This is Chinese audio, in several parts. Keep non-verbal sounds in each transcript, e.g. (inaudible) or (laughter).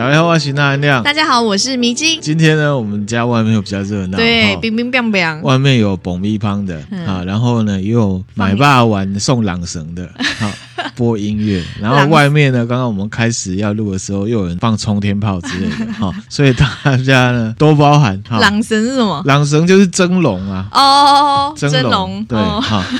大家好，我是那含亮。大家好，我是迷津。今天呢，我们家外面又比较热闹，对，冰冰冰冰。外面有蹦米香的啊，然后呢，也有买霸玩送朗绳的，(laughs) 好播音乐。然后外面呢，刚刚我们开始要录的时候，又有人放冲天炮之类的，(laughs) 哈，所以大家呢多包涵。朗绳是什么？朗绳就是蒸笼啊，哦，蒸笼，对，好。(laughs)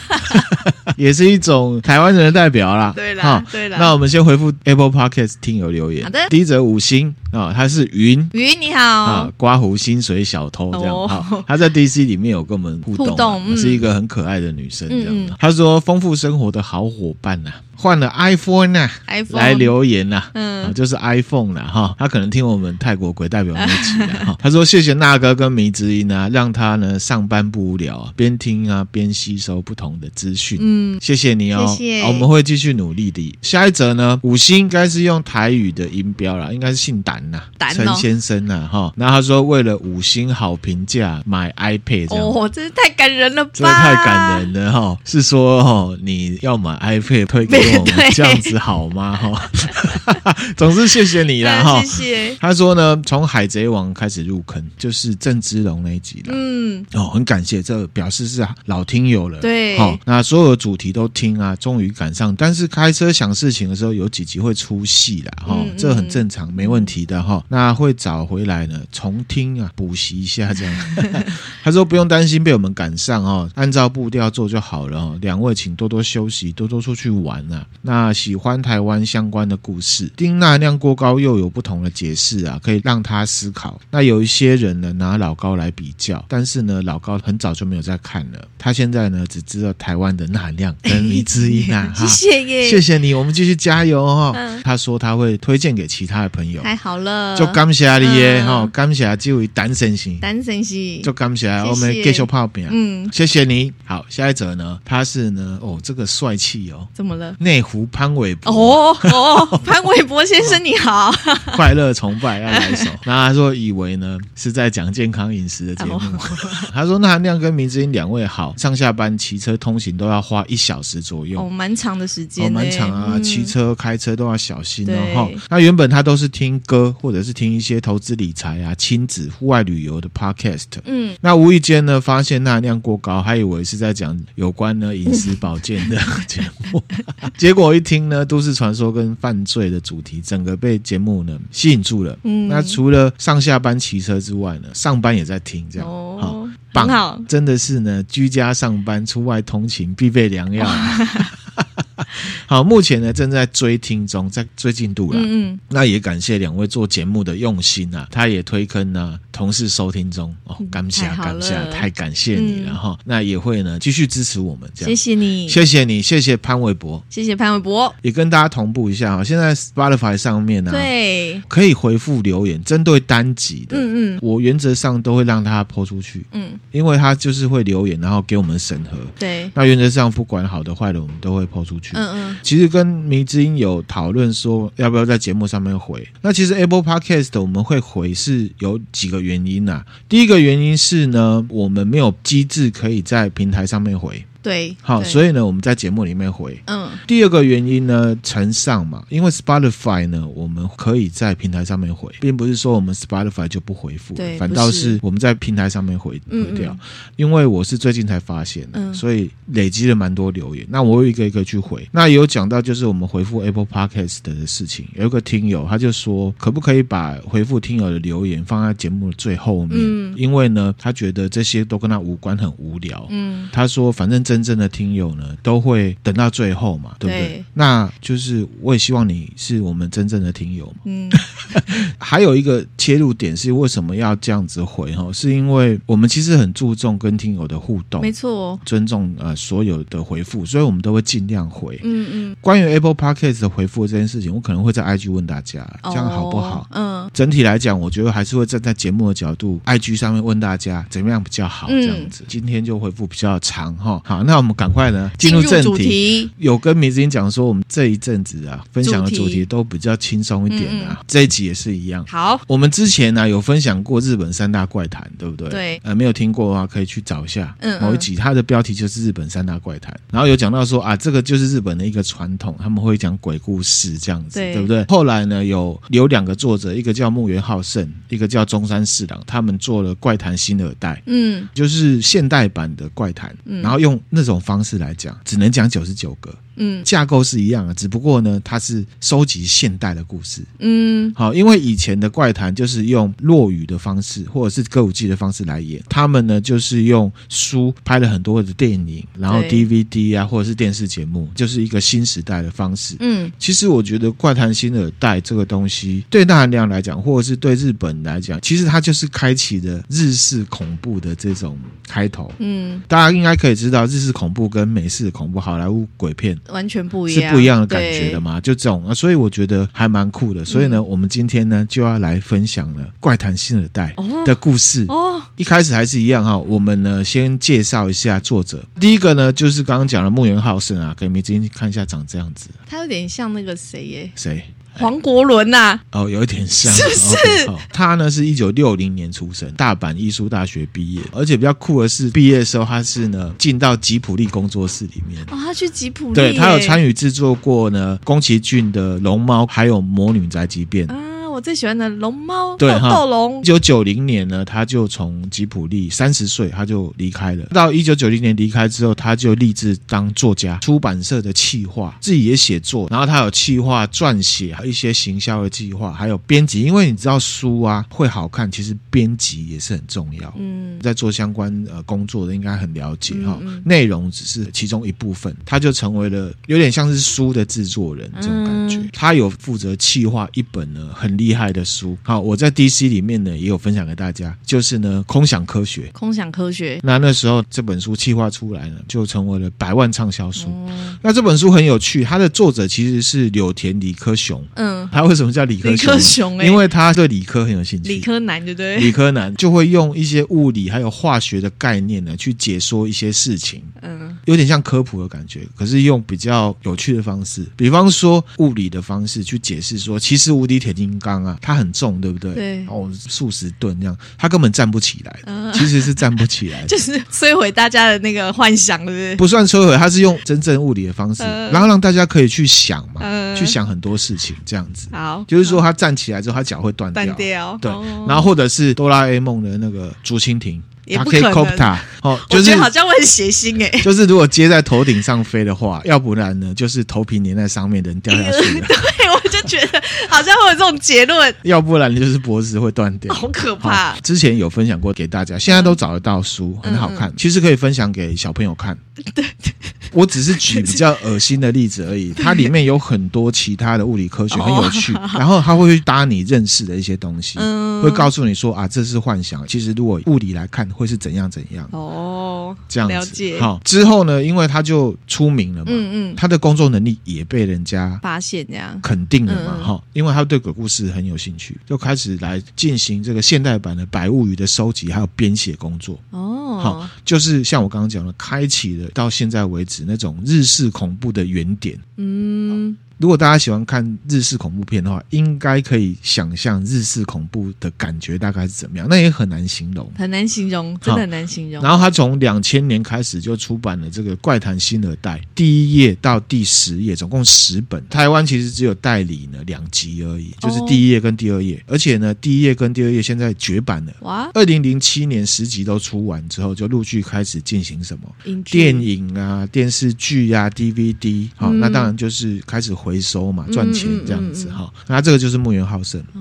也是一种台湾人的代表啦。对啦，对啦。那我们先回复 Apple Podcast 听友留言。好的。第一则五星啊，他是云云，你好啊，刮胡薪水小偷这样。好，他在 DC 里面有跟我们互动，互动，是一个很可爱的女生这样。他说丰富生活的好伙伴呐。换了 iPhone 啊，iPhone 来留言呐，嗯，就是 iPhone 了哈。他可能听我们泰国鬼代表那集了哈。他说谢谢那哥跟迷之音啊，让他呢上班不无聊啊，边听啊边吸收不同的资讯。嗯，谢谢你哦，谢谢。我们会继续努力的。下一则呢，五星应该是用台语的音标啦，应该是姓胆呐，陈先生呐哈。那他说为了五星好评价买 iPad 这样，哦，真是太感人了吧，这太感人了哈。是说哈，你要买 iPad 推给。我们 (laughs) 这样子好吗？哈，(laughs) 总之谢谢你啦。(laughs) 哈。谢谢。他说呢，从海贼王开始入坑，就是郑芝龙那一集了。嗯，哦，很感谢，这表示是老听友了。对，好，那所有的主题都听啊，终于赶上。但是开车想事情的时候，有几集会出戏了。哈，这很正常，没问题的。哈，那会找回来呢，重听啊，补习一下这样。(laughs) 他说不用担心被我们赶上哦，按照步调做就好了。哦，两位请多多休息，多多出去玩啊。那喜欢台湾相关的故事，丁娜量过高又有不同的解释啊，可以让他思考。那有一些人呢拿老高来比较，但是呢老高很早就没有在看了，他现在呢只知道台湾的那量 (laughs) 跟李知音啊。谢谢耶，谢谢你，我们继续加油哦。嗯、他说他会推荐给其他的朋友，太好了，就感谢你耶哈，感谢这位单身型，单身型，就感谢我们继续泡饼，嗯，谢谢你。好，下一则呢，他是呢哦这个帅气哦，怎么了？内湖潘玮柏。哦哦，(laughs) 潘玮柏先生你好，(laughs) 快乐崇拜要来一首。(laughs) 那他说以为呢是在讲健康饮食的节目，他说那含亮跟明之音两位好，上下班骑车通行都要花一小时左右，哦，蛮长的时间，哦，蛮长啊，骑车开车都要小心哦。哈，那原本他都是听歌或者是听一些投资理财啊、亲子、户外旅游的 podcast，嗯，那无意间呢发现那含量过高，还以为是在讲有关呢饮食保健的 (laughs) 节目，结果一听。呢，都市传说跟犯罪的主题，整个被节目呢吸引住了。嗯，那除了上下班骑车之外呢，上班也在听，这样哦，好棒，好真的是呢，居家上班、出外通勤必备良药。(laughs) (laughs) 好，目前呢正在追听中，在追进度了。嗯嗯，那也感谢两位做节目的用心啊，他也推坑呢，同事收听中。哦，感谢感谢，太感谢你了哈。那也会呢继续支持我们，这样。谢谢你，谢谢你，谢谢潘玮柏，谢谢潘玮柏，也跟大家同步一下啊。现在 Spotify 上面呢，对，可以回复留言，针对单集的，嗯嗯，我原则上都会让他抛出去，嗯，因为他就是会留言，然后给我们审核，对，那原则上不管好的坏的，我们都会抛出去。嗯嗯，其实跟迷之音有讨论说要不要在节目上面回。那其实 Apple Podcast 我们会回是有几个原因呐。第一个原因是呢，我们没有机制可以在平台上面回。对，好，所以呢，我们在节目里面回。嗯，第二个原因呢，承上嘛，因为 Spotify 呢，我们可以在平台上面回，并不是说我们 Spotify 就不回复，对，反倒是我们在平台上面回回掉。因为我是最近才发现的，所以累积了蛮多留言。那我有一个一个去回。那有讲到就是我们回复 Apple Podcast 的事情，有一个听友他就说，可不可以把回复听友的留言放在节目的最后面？嗯，因为呢，他觉得这些都跟他无关，很无聊。嗯，他说反正。真正的听友呢，都会等到最后嘛，对不对？对，那就是我也希望你是我们真正的听友嘛。嗯，(laughs) 还有一个切入点是为什么要这样子回哈？是因为我们其实很注重跟听友的互动，没错，尊重呃所有的回复，所以我们都会尽量回。嗯嗯。关于 Apple Podcast 的回复这件事情，我可能会在 IG 问大家，这样好不好？哦、嗯。整体来讲，我觉得还是会站在节目的角度，IG 上面问大家怎么样比较好，这样子。嗯、今天就回复比较长哈，好。好，那我们赶快呢进入正题。主题有跟明子英讲说，我们这一阵子啊分享的主题都比较轻松一点啊。嗯嗯这一集也是一样。好，我们之前呢、啊、有分享过日本三大怪谈，对不对？对。呃，没有听过的话可以去找一下。嗯，嗯。某一集它的标题就是日本三大怪谈，然后有讲到说啊，这个就是日本的一个传统，他们会讲鬼故事这样子，对，对不对？后来呢，有有两个作者，一个叫木原浩胜，一个叫中山四郎，他们做了怪谈新耳袋，嗯，就是现代版的怪谈，嗯，然后用那种方式来讲，只能讲九十九个。嗯，架构是一样的，只不过呢，它是收集现代的故事。嗯，好，因为以前的怪谈就是用落语的方式，或者是歌舞伎的方式来演。他们呢，就是用书拍了很多的电影，然后 DVD 啊，或者是电视节目，就是一个新时代的方式。嗯，其实我觉得怪谈新耳袋这个东西，对大韩良来讲，或者是对日本来讲，其实它就是开启了日式恐怖的这种开头。嗯，大家应该可以知道，日式恐怖跟美式恐怖、好莱坞鬼片。完全不一样，是不一样的感觉的嘛？就这种啊，所以我觉得还蛮酷的。所以呢，嗯、我们今天呢就要来分享了怪谈新耳代的故事。哦，一开始还是一样哈，我们呢先介绍一下作者。第一个呢就是刚刚讲的木原浩胜啊，给你们今天看一下，长这样子。他有点像那个谁耶？谁？黄国伦呐、啊，哦，有一点像，是不是他呢是一九六零年出生，大阪艺术大学毕业，而且比较酷的是，毕业的时候他是呢进到吉普力工作室里面。哦，他去吉普力，对，他有参与制作过呢宫崎骏的《龙猫》，还有《魔女宅急便》。啊我最喜欢的龙猫，对哈，斗龙。一九九零年呢，他就从吉普力三十岁，他就离开了。到一九九零年离开之后，他就立志当作家，出版社的企划，自己也写作。然后他有企划撰写一些行销的计划，还有编辑。因为你知道书啊会好看，其实编辑也是很重要。嗯，在做相关呃工作的应该很了解哈，嗯嗯内容只是其中一部分，他就成为了有点像是书的制作人这种感觉。嗯、他有负责企划一本呢很厉害的书。好，我在 DC 里面呢也有分享给大家，就是呢空想科学，空想科学。那那时候这本书企划出来呢，就成为了百万畅销书。嗯、那这本书很有趣，它的作者其实是柳田理科雄。嗯，他为什么叫理科雄？理科雄、欸，因为他对理科很有兴趣。理科男，对不对？理科男就会用一些物理还有化学的概念呢，去解说一些事情。嗯，有点像科普的感觉，可是用比较有趣的方式，比方说物理的方式去解释说，其实无敌铁金刚啊，它很重，对不对？对。哦，数十吨这样，它根本站不起来。嗯，其实是站不起来，(laughs) 就是摧毁大家的那个幻想，对不对？不算摧毁，它是用真正物理的方式，嗯，然后让大家可以去想嘛，嗯，去想很多事情，这样子。好，就是说他站起来之后，他脚会断掉。断掉。对，哦，然后或者是哆啦 A 梦的那个竹蜻蜓。也不可能。哦，就是、我觉得好像会很血腥哎、欸。(laughs) 就是如果接在头顶上飞的话，要不然呢，就是头皮粘在上面的人掉下去了。(laughs) 好像会有这种结论。要不然就是脖子会断掉，好可怕。之前有分享过给大家，现在都找得到书，很好看。嗯、其实可以分享给小朋友看。对。我只是举比较恶心的例子而已，(laughs) 它里面有很多其他的物理科学，很有趣。然后它会去搭你认识的一些东西，会告诉你说啊，这是幻想。其实如果物理来看，会是怎样怎样。哦，这样子。了解。好，之后呢，因为他就出名了嘛，嗯嗯，他的工作能力也被人家发现，这样肯定了嘛，哈，因为他对鬼故事很有兴趣，就开始来进行这个现代版的《白物语》的收集还有编写工作。哦，好，就是像我刚刚讲的，开启了到现在为止那种日式。恐怖的原点。嗯。如果大家喜欢看日式恐怖片的话，应该可以想象日式恐怖的感觉大概是怎么样。那也很难形容，很难形容，真的很难形容。然后他从两千年开始就出版了这个《怪谈新耳袋》，第一页到第十页，总共十本。台湾其实只有代理呢两集而已，就是第一页跟第二页。而且呢，第一页跟第二页现在绝版了。哇！二零零七年十集都出完之后，就陆续开始进行什么电影啊、电视剧啊、DVD。好，那当然就是开始回。回收嘛，赚钱这样子哈、那这个就是木原浩胜哦。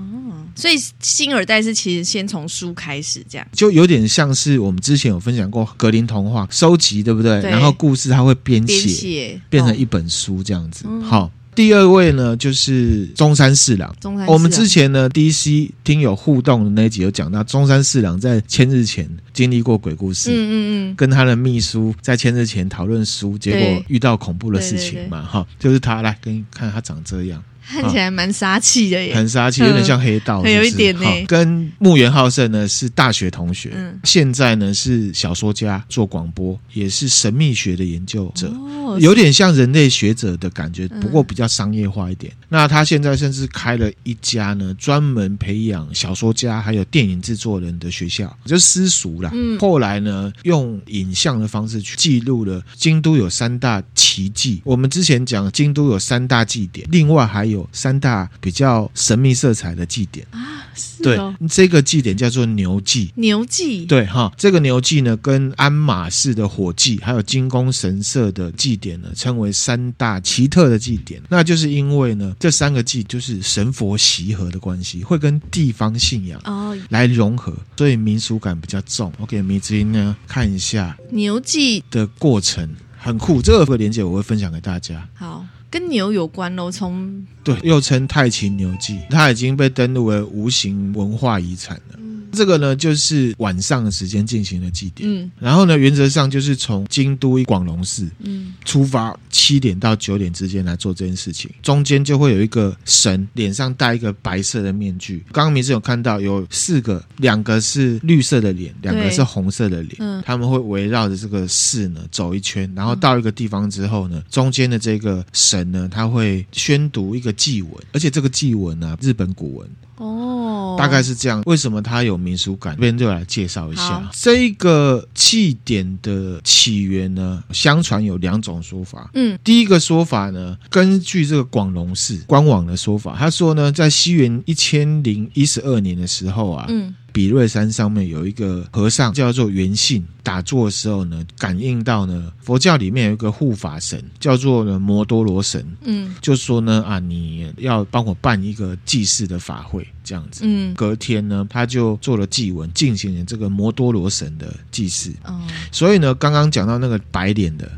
所以新二代是其实先从书开始，这样就有点像是我们之前有分享过格林童话收集，对不对？对，然后故事它会编写，变成一本书这样子。好、哦，第二位呢就是中山四郎。中山四郎，我们之前呢 DC 听友互动的那一集有讲到，中山四郎在千日前经历过鬼故事，嗯嗯嗯，跟他的秘书在千日前讨论书，结果遇到恐怖的事情嘛，哈，就是他来给你看他长这样。看起来蛮杀气的耶，很杀气，有点像黑道，有一点呢。跟木原浩胜呢是大学同学，现在呢是小说家，做广播，也是神秘学的研究者，有点像人类学者的感觉，不过比较商业化一点。那他现在甚至开了一家呢，专门培养小说家还有电影制作人的学校，就私塾啦。后来呢，用影像的方式去记录了京都有三大奇迹。我们之前讲京都有三大祭典，另外还有。三大比较神秘色彩的祭典啊，是哦、对，这个祭典叫做牛祭。牛祭，对哈，这个牛祭呢，跟鞍马式的火祭，还有金宫神社的祭典呢，称为三大奇特的祭典。那就是因为呢，这三个祭就是神佛习合的关系，会跟地方信仰哦来融合，所以民俗感比较重。我给迷之音呢看一下牛祭的过程，很酷。这个链接我会分享给大家。好。跟牛有关喽，从对，又称太秦牛记，它已经被登录为无形文化遗产了。这个呢，就是晚上的时间进行的祭典。嗯，然后呢，原则上就是从京都广隆寺嗯出发，七点到九点之间来做这件事情。中间就会有一个神，脸上戴一个白色的面具。刚刚明志有看到有四个，两个是绿色的脸，两个是红色的脸。嗯，他们会围绕着这个寺呢走一圈，然后到一个地方之后呢，中间的这个神呢，他会宣读一个祭文，而且这个祭文呢，日本古文。哦，大概是这样。为什么它有民俗感？这边就来介绍一下好这个祭典的起源呢？相传有两种说法。嗯，第一个说法呢，根据这个广隆寺官网的说法，他说呢，在西元一千零一十二年的时候啊，嗯。比瑞山上面有一个和尚叫做圆信，打坐的时候呢，感应到呢，佛教里面有一个护法神叫做呢摩多罗神，嗯，就说呢啊，你要帮我办一个祭祀的法会这样子，嗯，隔天呢，他就做了祭文，进行了这个摩多罗神的祭祀，哦，所以呢，刚刚讲到那个白脸的。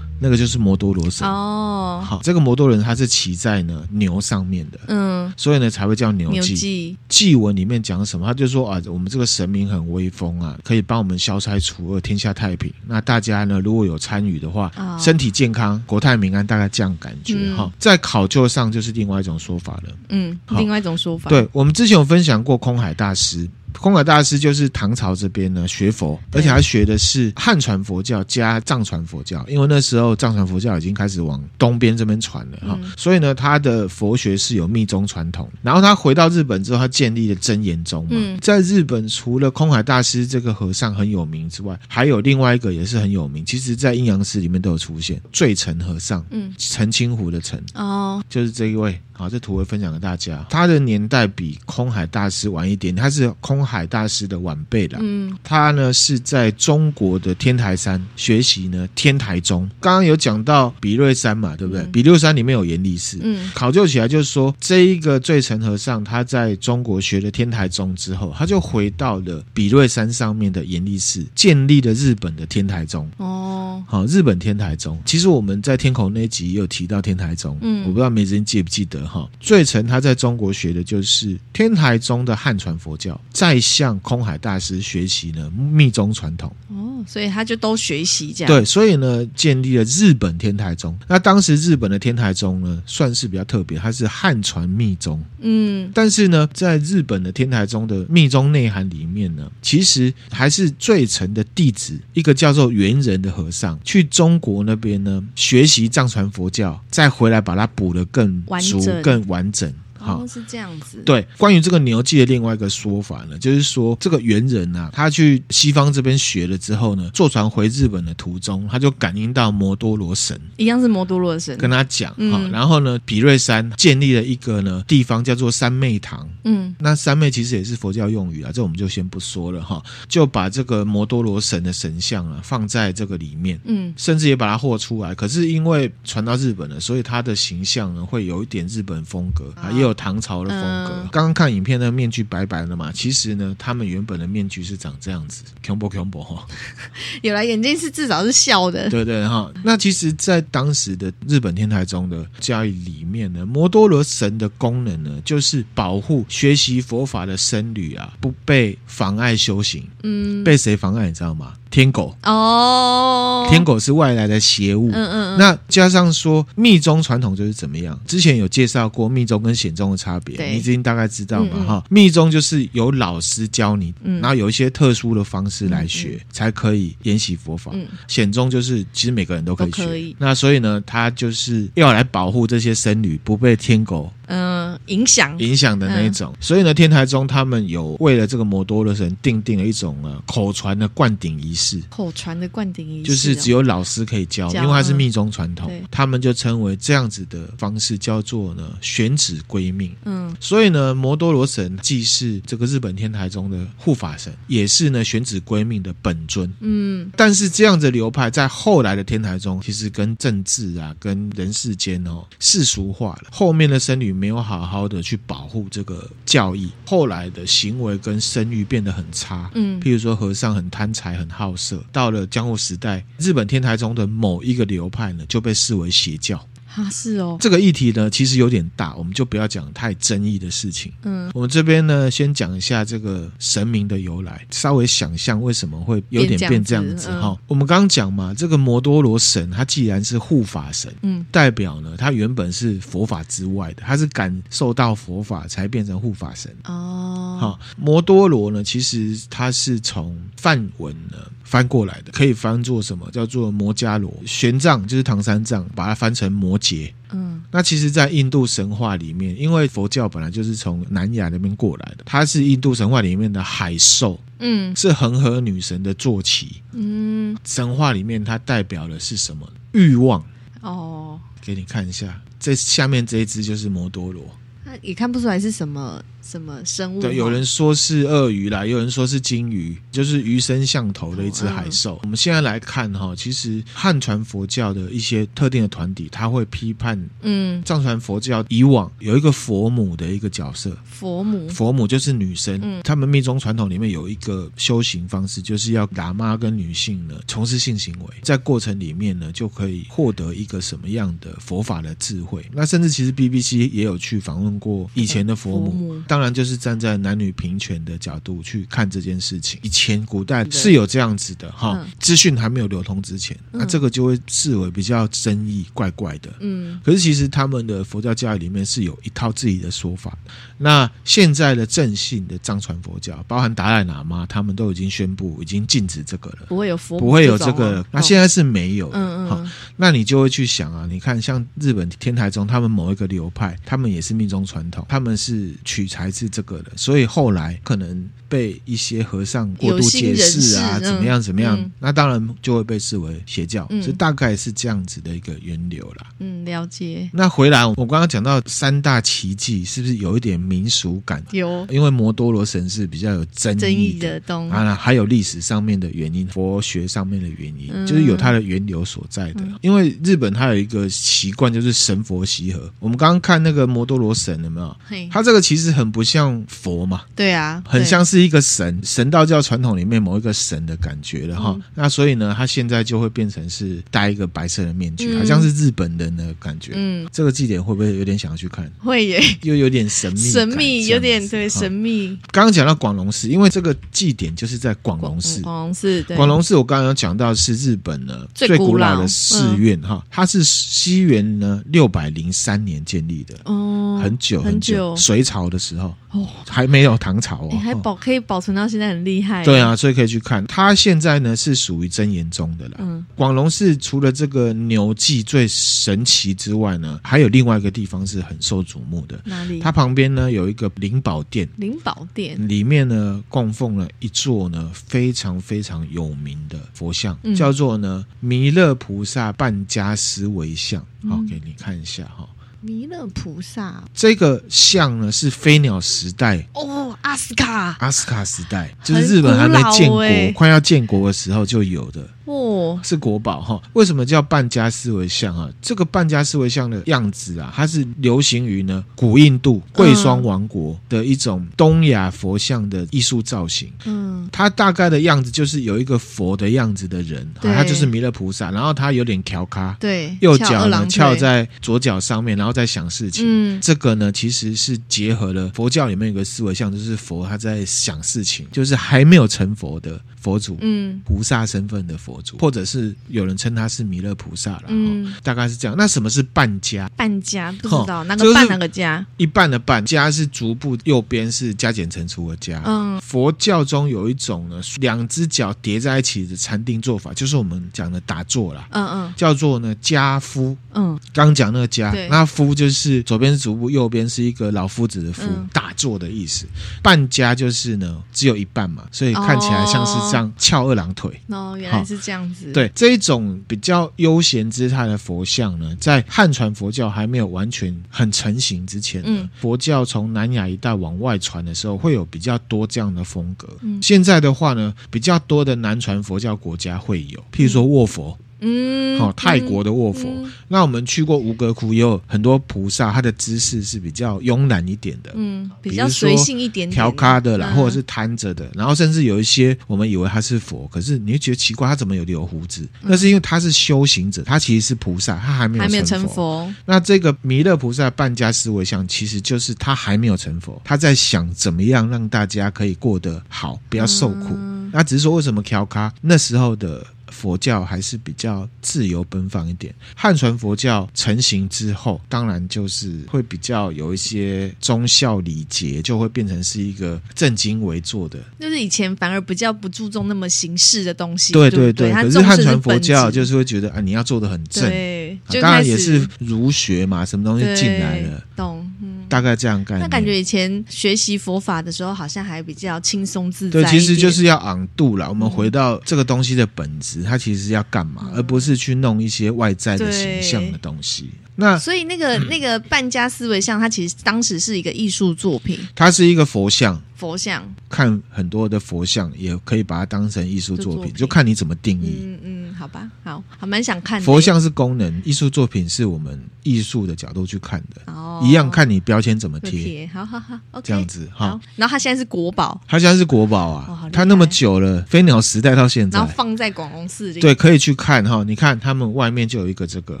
那个就是摩多罗神哦，好，这个摩多人他是骑在呢牛上面的，嗯，所以呢才会叫牛祭。祭文里面讲什么？他就说啊，我们这个神明很威风啊，可以帮我们消灾除恶，天下太平。那大家呢如果有参与的话，哦、身体健康，国泰民安，大概这样感觉哈。嗯、在考究上就是另外一种说法了，嗯，另外一种说法。对，我们之前有分享过空海大师。空海大师就是唐朝这边呢学佛，而且他学的是汉传佛教加藏传佛教，因为那时候藏传佛教已经开始往东边这边传了哈，嗯、所以呢他的佛学是有密宗传统。然后他回到日本之后，他建立了真言宗嘛。嗯、在日本，除了空海大师这个和尚很有名之外，还有另外一个也是很有名，其实在阴阳师里面都有出现，最澄和尚，嗯，澄清湖的澄，哦，就是这一位。好，这图会分享给大家。他的年代比空海大师晚一点，他是空海大师的晚辈了。嗯，他呢是在中国的天台山学习呢天台宗。刚刚有讲到比瑞山嘛，对不对？嗯、比六山里面有延历寺。嗯，考究起来就是说，这一个最澄和尚他在中国学了天台宗之后，他就回到了比瑞山上面的延历寺，建立了日本的天台宗。哦，好，日本天台宗。其实我们在天口那集也有提到天台宗。嗯，我不知道没人记不记得。哈，最澄他在中国学的就是天台宗的汉传佛教，再向空海大师学习呢密宗传统。哦，所以他就都学习这样。对，所以呢，建立了日本天台宗。那当时日本的天台宗呢，算是比较特别，它是汉传密宗。嗯，但是呢，在日本的天台宗的密宗内涵里面呢，其实还是最成的弟子，一个叫做圆仁的和尚，去中国那边呢学习藏传佛教，再回来把它补得更足。更完整。好、哦，是这样子。对，关于这个牛记的另外一个说法呢，就是说这个猿人啊，他去西方这边学了之后呢，坐船回日本的途中，他就感应到摩多罗神，一样是摩多罗神，跟他讲，哈、嗯，然后呢，比瑞山建立了一个呢地方叫做三昧堂，嗯，那三昧其实也是佛教用语啊，这我们就先不说了哈，就把这个摩多罗神的神像啊放在这个里面，嗯，甚至也把它画出来。可是因为传到日本了，所以他的形象呢会有一点日本风格啊，也有。唐朝的风格，刚刚、嗯、看影片，那个面具白白的嘛，其实呢，他们原本的面具是长这样子，恐怖恐怖哈。(laughs) 有了眼睛是至少是笑的，对对哈。那其实，在当时的日本天台中的教义里面呢，摩多罗神的功能呢，就是保护学习佛法的僧侣啊，不被妨碍修行。嗯，被谁妨碍？你知道吗？天狗哦，天狗是外来的邪物。嗯嗯，那加上说密宗传统就是怎么样？之前有介绍过密宗跟显宗的差别，你已经大概知道嘛？哈，密宗就是有老师教你，然后有一些特殊的方式来学，才可以研习佛法。显宗就是其实每个人都可以学，那所以呢，他就是要来保护这些僧侣不被天狗。嗯，影响影响的那一种，嗯、所以呢，天台宗他们有为了这个摩多罗神定定了一种呃口传的灌顶仪式。口传的灌顶仪式，就是只有老师可以教，教因为它是密宗传统，嗯、他们就称为这样子的方式叫做呢选址归命。嗯，所以呢，摩多罗神既是这个日本天台宗的护法神，也是呢选址归命的本尊。嗯，但是这样子流派在后来的天台宗，其实跟政治啊，跟人世间哦世俗化了，后面的僧侣。没有好好好的去保护这个教义，后来的行为跟声誉变得很差。嗯，譬如说和尚很贪财、很好色，到了江户时代，日本天台宗的某一个流派呢，就被视为邪教。啊，是哦，这个议题呢，其实有点大，我们就不要讲太争议的事情。嗯，我们这边呢，先讲一下这个神明的由来，稍微想象为什么会有点变这样子哈。嗯、我们刚刚讲嘛，这个摩多罗神，他既然是护法神，嗯，代表呢，他原本是佛法之外的，他是感受到佛法才变成护法神。哦，好，摩多罗呢，其实他是从梵文呢。翻过来的可以翻作什么？叫做摩伽罗。玄奘就是唐三藏，把它翻成摩羯。嗯，那其实，在印度神话里面，因为佛教本来就是从南亚那边过来的，它是印度神话里面的海兽。嗯，是恒河女神的坐骑。嗯，神话里面它代表的是什么？欲望。哦，给你看一下，这下面这一只就是摩多罗。那也看不出来是什么。什么生物？对，有人说是鳄鱼啦，有人说是鲸鱼，就是鱼身像头的一只海兽。嗯、我们现在来看哈，其实汉传佛教的一些特定的团体，他会批判，嗯，藏传佛教以往有一个佛母的一个角色，佛母，佛母就是女生。嗯、他们密宗传统里面有一个修行方式，就是要喇嘛跟女性呢从事性行为，在过程里面呢就可以获得一个什么样的佛法的智慧。那甚至其实 BBC 也有去访问过以前的佛母。佛母当然，就是站在男女平权的角度去看这件事情。以前古代是有这样子的哈，资讯还没有流通之前，那这个就会视为比较争议、怪怪的。嗯，可是其实他们的佛教教义里面是有一套自己的说法。那现在的正信的藏传佛教，包含达赖喇嘛，他们都已经宣布已经禁止这个了，不会有佛，不会有这个。那现在是没有的。嗯嗯。那你就会去想啊，你看像日本天台宗，他们某一个流派，他们也是密宗传统，他们是取材自这个的，所以后来可能被一些和尚过度解释啊，怎么样怎么样，嗯、那当然就会被视为邪教，这、嗯、大概是这样子的一个源流啦。嗯，了解。那回来，我刚刚讲到三大奇迹，是不是有一点民俗感？有，因为摩多罗神是比较有争议的，东西啊，还有历史上面的原因，佛学上面的原因，嗯、就是有它的源流所在的。嗯、因为日本它有一个习惯，就是神佛习合。我们刚刚看那个摩多罗神有没有？嘿它这个其实很不像佛嘛。对啊，很像是一个神，神道教传统里面某一个神的感觉了哈。嗯、那所以呢，他现在就会变成是戴一个白色的面具，嗯、好像是日本人的感觉。嗯，这个祭典会不会有点想要去看？会耶，又有点神秘，神秘有点对神秘。刚刚讲到广隆寺，因为这个祭典就是在广隆寺。广隆寺，对，广隆寺我刚刚有讲到是日本呢最古老的寺院哈，嗯、它是西元呢六百零三年建立的哦，很久很久，隋朝的时候哦，还没有。唐朝哦，欸、还保可以保存到现在很厉害。对啊，所以可以去看。它现在呢是属于真言宗的了。嗯，广隆寺除了这个牛记最神奇之外呢，还有另外一个地方是很受瞩目的。哪里？它旁边呢有一个灵宝殿。灵宝殿里面呢供奉了一座呢非常非常有名的佛像，嗯、叫做呢弥勒菩萨半迦尸为像。好，给你看一下哈。弥勒菩萨。这个像呢是飞鸟时代。哦，阿斯卡，阿斯卡时代就是日本还没建国，快要建国的时候就有的。哦，是国宝哈。为什么叫半家思维像啊？这个半家思维像的样子啊，它是流行于呢古印度贵霜王国的一种东亚佛像的艺术造型。嗯，它大概的样子就是有一个佛的样子的人，他就是弥勒菩萨，然后他有点翘咖，对，右脚呢翘在左脚上面，然后在想事情。嗯，这个呢其实是结合了佛教里面有个思维像，就是佛他在想事情，就是还没有成佛的。佛祖，嗯，菩萨身份的佛祖，或者是有人称他是弥勒菩萨了，嗯，大概是这样。那什么是半家？半家不知道哪个半哪个家？一半的半家是足部右边是加减乘除的加。嗯，佛教中有一种呢，两只脚叠在一起的禅定做法，就是我们讲的打坐啦。嗯嗯，叫做呢家夫。嗯，刚讲那个家，那夫就是左边是足部，右边是一个老夫子的夫，打坐的意思。半家就是呢只有一半嘛，所以看起来像是。这样翘二郎腿哦，原来是这样子。对，这一种比较悠闲姿态的佛像呢，在汉传佛教还没有完全很成型之前，嗯，佛教从南亚一带往外传的时候，会有比较多这样的风格。嗯，现在的话呢，比较多的南传佛教国家会有，譬如说卧佛。嗯，好，泰国的卧佛。嗯、那我们去过吴哥窟，也有很多菩萨，他的姿势是比较慵懒一点的，嗯，比较随性一点，调咖的啦，或者是摊着的。然后甚至有一些我们以为他是佛，可是你会觉得奇怪，他怎么有留胡子？那是因为他是修行者，他其实是菩萨，他还没有成佛。还没有成佛。那这个弥勒菩萨半家思维像，其实就是他还没有成佛，他在想怎么样让大家可以过得好，不要受苦。嗯、那只是说为什么调咖那时候的。佛教还是比较自由奔放一点。汉传佛教成型之后，当然就是会比较有一些忠孝礼节，就会变成是一个正经为做的。就是以前反而比较不注重那么形式的东西。对对对。对对，可是汉传佛教就是会觉得啊，你要做的很正。对。当然也是儒学嘛，什么东西进来了。懂。大概这样干。那感觉以前学习佛法的时候，好像还比较轻松自在。对，其实就是要昂度了。我们回到这个东西的本质，它其实是要干嘛，而不是去弄一些外在的形象的东西。那所以那个那个半家思维像，它其实当时是一个艺术作品。它是一个佛像。佛像。看很多的佛像，也可以把它当成艺术作品，就看你怎么定义。嗯嗯，好吧，好，还蛮想看。佛像是功能，艺术作品是我们艺术的角度去看的。哦，一样看你标签怎么贴。好好好，OK，这样子好。然后它现在是国宝。它现在是国宝啊！它那么久了，飞鸟时代到现在，然后放在广隆寺里。对，可以去看哈。你看他们外面就有一个这个。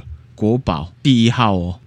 国宝第一号哦。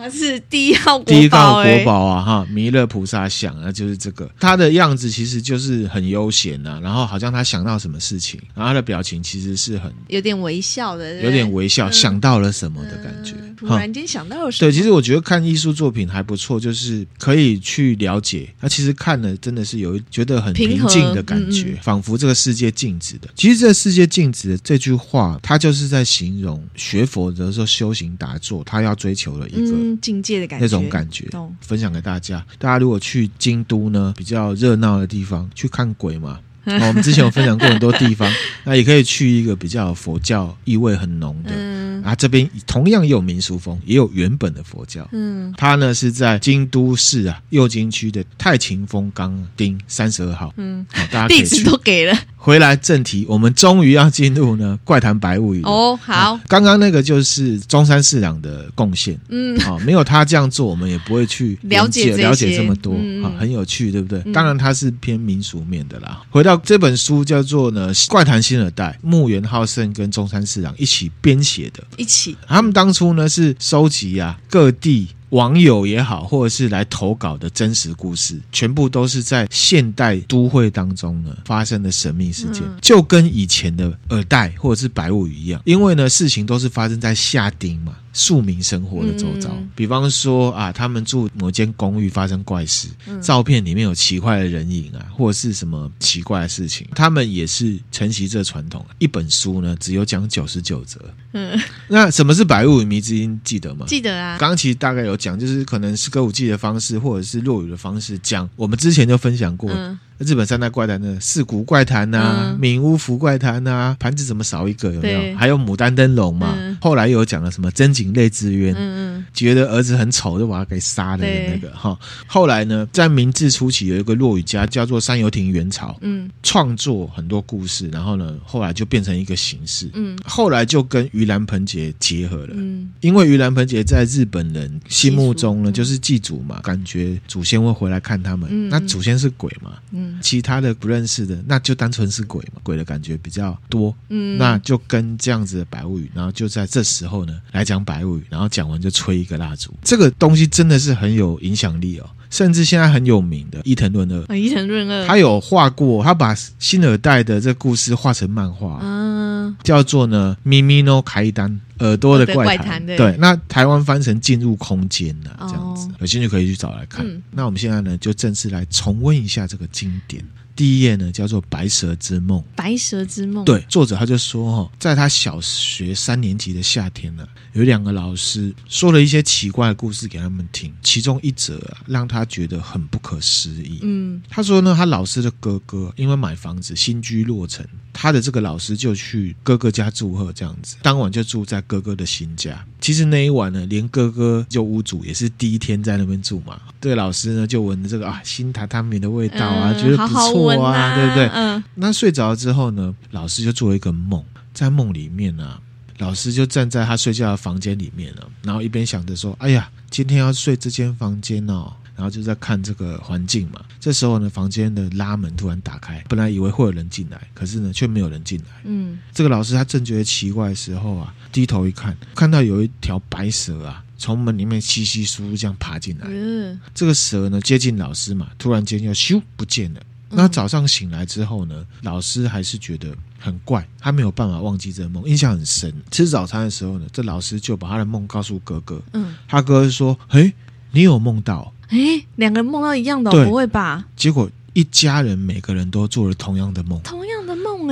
他是第一号国宝，第一号国宝啊！哈，弥勒菩萨像啊，就是这个。他的样子其实就是很悠闲呐，然后好像他想到什么事情，然后他的表情其实是很有点微笑的，有点微笑，想到了什么的感觉。突然间想到了什么？对，其实我觉得看艺术作品还不错，就是可以去了解。他其实看了真的是有觉得很平静的感觉，仿佛这个世界静止的。其实这个世界静止的这句话，他就是在形容学佛的时候修行打坐，他要追求的一个。境界的感觉，那种感觉，分享给大家。大家如果去京都呢，比较热闹的地方，去看鬼嘛。哦，我们之前有分享过很多地方，(laughs) 那也可以去一个比较佛教意味很浓的。嗯、啊，这边同样也有民俗风，也有原本的佛教。嗯，它呢是在京都市啊右京区的太清风冈町三十二号。嗯，好，大家。地址都给了。回来正题，我们终于要进入呢怪谈白物语哦。好，刚刚那个就是中山市长的贡献。嗯，好，没有他这样做，我们也不会去了解了解这么多。啊，很有趣，对不对？当然他是偏民俗面的啦。回到这本书叫做呢《怪谈新二代》，木原浩胜跟中山市长一起编写的。一起，他们当初呢是收集啊各地。网友也好，或者是来投稿的真实故事，全部都是在现代都会当中呢发生的神秘事件，嗯、就跟以前的耳代或者是白物语一样，因为呢事情都是发生在夏町嘛。庶民生活的周遭，嗯、比方说啊，他们住某间公寓发生怪事，嗯、照片里面有奇怪的人影啊，或者是什么奇怪的事情，他们也是承袭这传统。一本书呢，只有讲九十九则。嗯，那什么是百物语迷之音？记得吗？记得啊。刚刚其实大概有讲，就是可能是歌舞伎的方式，或者是落语的方式讲。我们之前就分享过。嗯日本三大怪谈的四谷怪谈呐，名屋福怪谈呐，盘子怎么少一个？有没有？还有牡丹灯笼嘛？后来又有讲了什么真井泪之冤，嗯嗯，觉得儿子很丑就把他给杀了的那个哈。后来呢，在明治初期有一个落语家叫做山游亭元朝，嗯，创作很多故事，然后呢，后来就变成一个形式，嗯，后来就跟盂兰盆节结合了，嗯，因为盂兰盆节在日本人心目中呢，就是祭祖嘛，感觉祖先会回来看他们，嗯，那祖先是鬼嘛，嗯，其他的不认识的，那就单纯是鬼嘛，鬼的感觉比较多，嗯，那就跟这样子的白物语，然后就在这时候呢来讲白物语，然后讲完就吹一个蜡烛，这个东西真的是很有影响力哦。甚至现在很有名的伊藤润二，伊藤润二，他有画过，他把新耳代的这故事画成漫画，嗯，叫做呢《咪咪诺凯丹耳朵的怪谈》，对，那台湾翻成进入空间了，这样子，有兴趣可以去找来看。那我们现在呢，就正式来重温一下这个经典。第一页呢，叫做《白蛇之梦》。白蛇之梦，对，作者他就说哈，在他小学三年级的夏天呢，有两个老师说了一些奇怪的故事给他们听，其中一则啊，让他觉得很不可思议。嗯，他说呢，他老师的哥哥因为买房子新居落成，他的这个老师就去哥哥家祝贺，这样子，当晚就住在哥哥的新家。其实那一晚呢，连哥哥就屋主也是第一天在那边住嘛，这个老师呢就闻着这个啊新榻榻米的味道啊，嗯、觉得不错。啊，对不对？嗯，那睡着了之后呢，老师就做了一个梦，在梦里面呢、啊，老师就站在他睡觉的房间里面了，然后一边想着说：“哎呀，今天要睡这间房间哦。”然后就在看这个环境嘛。这时候呢，房间的拉门突然打开，本来以为会有人进来，可是呢，却没有人进来。嗯，这个老师他正觉得奇怪的时候啊，低头一看，看到有一条白蛇啊，从门里面稀稀疏疏这样爬进来。嗯，这个蛇呢，接近老师嘛，突然间又咻不见了。那早上醒来之后呢，老师还是觉得很怪，他没有办法忘记这个梦，印象很深。吃早餐的时候呢，这老师就把他的梦告诉哥哥。嗯，他哥哥说：“诶，你有梦到？诶，两个人梦到一样的哦，不会吧？”结果一家人每个人都做了同样的梦，同样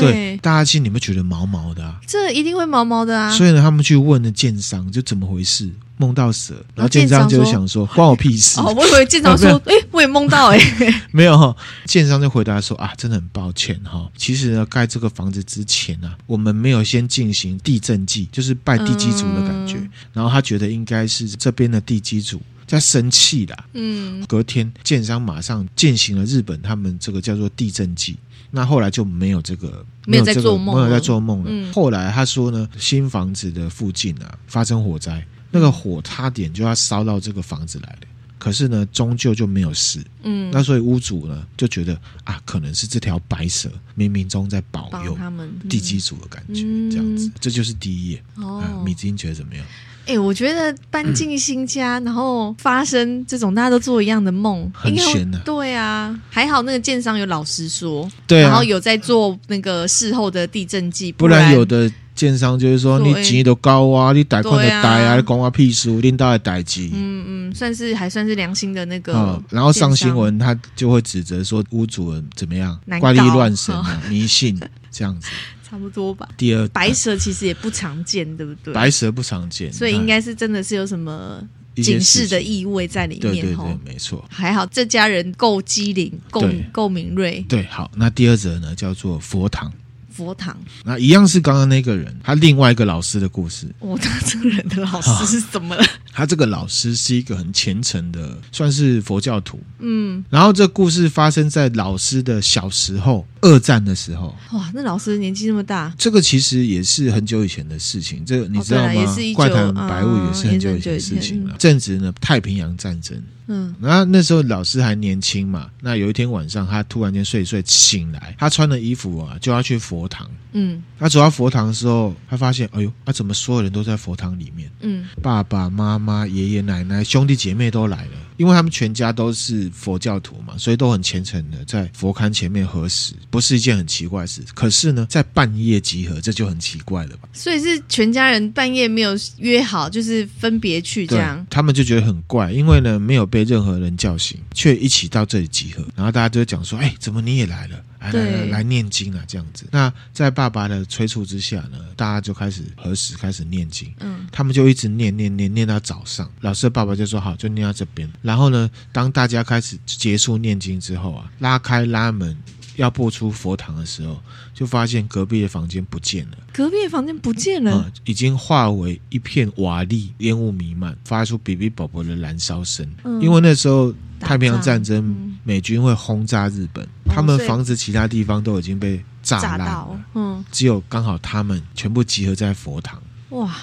对，大家心里面觉得毛毛的啊，这一定会毛毛的啊。所以呢，他们去问了建商，就怎么回事？梦到蛇，然后建商就想说：“关我屁事。”哦，我以为建商说：“ (laughs) 哎，我也梦到哎。(laughs) ”没有哈，建商就回答说：“啊，真的很抱歉哈，其实呢，盖这个房子之前呢，我们没有先进行地震祭，就是拜地基主的感觉。然后他觉得应该是这边的地基主在生气啦。嗯，隔天建商马上进行了日本他们这个叫做地震祭，那后来就没有这个没有在做梦，没有在做梦了。后来他说呢，新房子的附近啊发生火灾。那个火差点就要烧到这个房子来了，可是呢，终究就没有事。嗯，那所以屋主呢就觉得啊，可能是这条白蛇冥冥中在保佑他们地基主的感觉，嗯、这样子，这就是第一页。哦，啊、米子音觉得怎么样？哎、欸，我觉得搬进新家，嗯、然后发生这种大家都做一样的梦，很悬的。对啊，还好那个建商有老实说，对、啊，然后有在做那个事后的地震计，不然有的。建商就是说，你钱都高啊，你贷款的贷啊，你讲我屁事，领导的代志。嗯嗯，算是还算是良心的那个、嗯。然后上新闻，他就会指责说屋主人怎么样，怪力乱神啊，(laughs) 迷信这样子。差不多吧。第二，白蛇其实也不常见，对不对？白蛇不常见，所以应该是真的是有什么警示的意味在里面。对对对，没错。还好这家人够机灵，够够敏锐。对，好，那第二则呢，叫做佛堂。佛堂，那一样是刚刚那个人，他另外一个老师的故事。我他这个人的老师是怎么了？(laughs) 他这个老师是一个很虔诚的，算是佛教徒。嗯，然后这故事发生在老师的小时候，二战的时候。哇，那老师年纪那么大，这个其实也是很久以前的事情。这个你知道吗？哦、怪谈白雾也是很久以前的事情了。正值呢太平洋战争。嗯，然后那时候老师还年轻嘛，那有一天晚上，他突然间睡一睡醒来，他穿的衣服啊就要去佛堂。嗯，他走到佛堂的时候，他发现，哎呦，他怎么所有人都在佛堂里面？嗯，爸爸妈妈、爷爷奶奶、兄弟姐妹都来了。因为他们全家都是佛教徒嘛，所以都很虔诚的在佛龛前面合十，不是一件很奇怪的事。可是呢，在半夜集合，这就很奇怪了吧？所以是全家人半夜没有约好，就是分别去这样。他们就觉得很怪，因为呢没有被任何人叫醒，却一起到这里集合。然后大家就讲说：“哎，怎么你也来了？”来来来，念经啊，这样子。那在爸爸的催促之下呢，大家就开始何时，开始念经。嗯，他们就一直念念念念到早上。老师的爸爸就说：“好，就念到这边。”然后呢，当大家开始结束念经之后啊，拉开拉门。要播出佛堂的时候，就发现隔壁的房间不见了。隔壁的房间不见了，嗯、已经化为一片瓦砾，烟雾弥漫，发出哔哔啵啵的燃烧声。嗯、因为那时候太平洋战争，嗯、美军会轰炸日本，哦、他们房子其他地方都已经被炸烂了，嗯，只有刚好他们全部集合在佛堂。哇！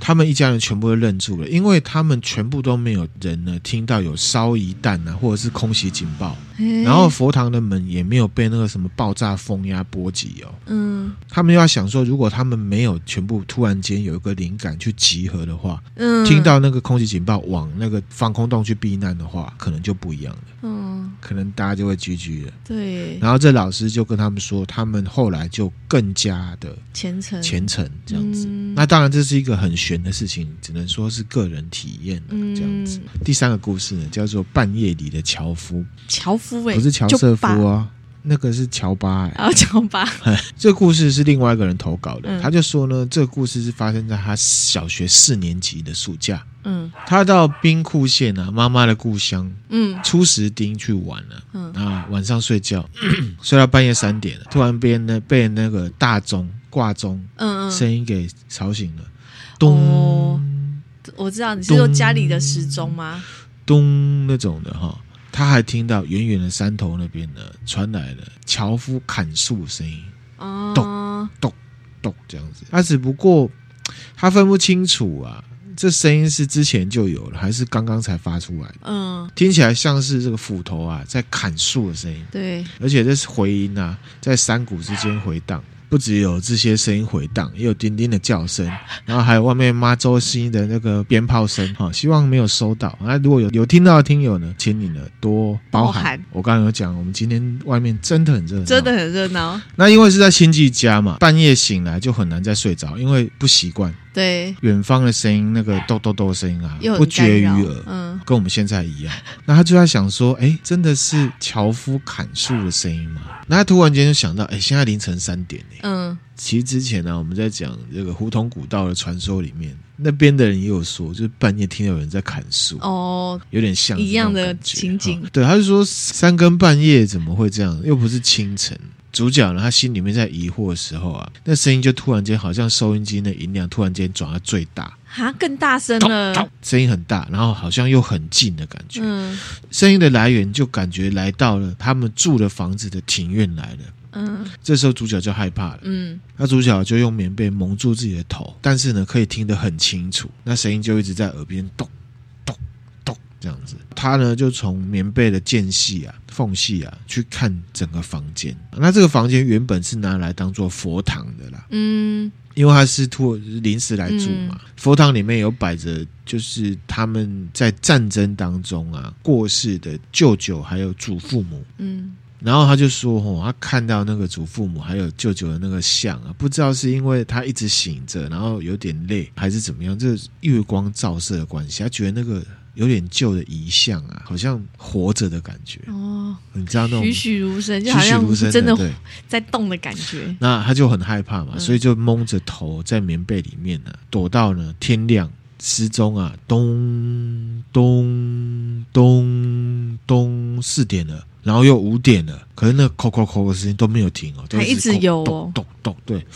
他们一家人全部都愣住了，因为他们全部都没有人呢听到有烧夷弹啊，或者是空袭警报，然后佛堂的门也没有被那个什么爆炸风压波及哦。嗯，他们又要想说，如果他们没有全部突然间有一个灵感去集合的话，嗯，听到那个空袭警报往那个防空洞去避难的话，可能就不一样了。嗯，可能大家就会聚聚了。对。然后这老师就跟他们说，他们后来就更加的虔诚，虔诚这样子。嗯、那当然这是一个很玄的事情，只能说是个人体验了这样子。嗯、第三个故事呢，叫做半夜里的樵夫。樵夫哎，不是乔瑟夫啊，那个是乔巴哎。啊，乔巴。(laughs) 这个故事是另外一个人投稿的，嗯、他就说呢，这个故事是发生在他小学四年级的暑假。嗯，他到兵库县啊，妈妈的故乡。嗯，初石町去玩了。嗯啊，晚上睡觉，睡到半夜三点了，突然被呢被那个大钟挂钟，嗯嗯，声音给吵醒了。咚、哦，我知道你是说家里的时钟吗？咚那种的哈，他还听到远远的山头那边呢传来了樵夫砍树的声音。哦，咚咚咚这样子，他只不过他分不清楚啊。这声音是之前就有了，还是刚刚才发出来的？嗯，听起来像是这个斧头啊在砍树的声音。对，而且这是回音啊，在山谷之间回荡。不只有这些声音回荡，也有叮叮的叫声，然后还有外面妈周星的那个鞭炮声。(laughs) 哈，希望没有收到。那如果有有听到的听友呢，请你呢多包涵。我刚刚有讲，我们今天外面真的很热闹，真的很热闹。那因为是在亲戚家嘛，半夜醒来就很难再睡着，因为不习惯。对，远方的声音，那个咚咚咚的声音啊，不绝于耳，嗯，跟我们现在一样。那他就在想说，哎，真的是樵夫砍树的声音吗？那他突然间就想到，哎，现在凌晨三点呢。嗯，其实之前呢，我们在讲这个胡同古道的传说里面，那边的人也有说，就是半夜听到有人在砍树，哦，有点像一样的情景。对，他就说三更半夜怎么会这样？又不是清晨。主角呢，他心里面在疑惑的时候啊，那声音就突然间好像收音机的音量突然间转到最大，啊，更大声了，声音很大，然后好像又很近的感觉。嗯，声音的来源就感觉来到了他们住的房子的庭院来了。嗯，这时候主角就害怕了。嗯，那主角就用棉被蒙住自己的头，但是呢，可以听得很清楚，那声音就一直在耳边咚。这样子，他呢就从棉被的间隙啊、缝隙啊去看整个房间。那这个房间原本是拿来当做佛堂的啦，嗯，因为他是托临时来住嘛。嗯、佛堂里面有摆着，就是他们在战争当中啊过世的舅舅还有祖父母，嗯，然后他就说，哦，他看到那个祖父母还有舅舅的那个像啊，不知道是因为他一直醒着，然后有点累，还是怎么样，这月光照射的关系，他觉得那个。有点旧的遗像啊，好像活着的感觉哦。你知道那种栩栩如生，就好像真的在动的感觉。那他就很害怕嘛，所以就蒙着头在棉被里面呢，躲到呢天亮。时钟啊，咚咚咚咚，四点了，然后又五点了，可是那扣扣扣的声音都没有停哦，还一直有哦，咚咚咚。对，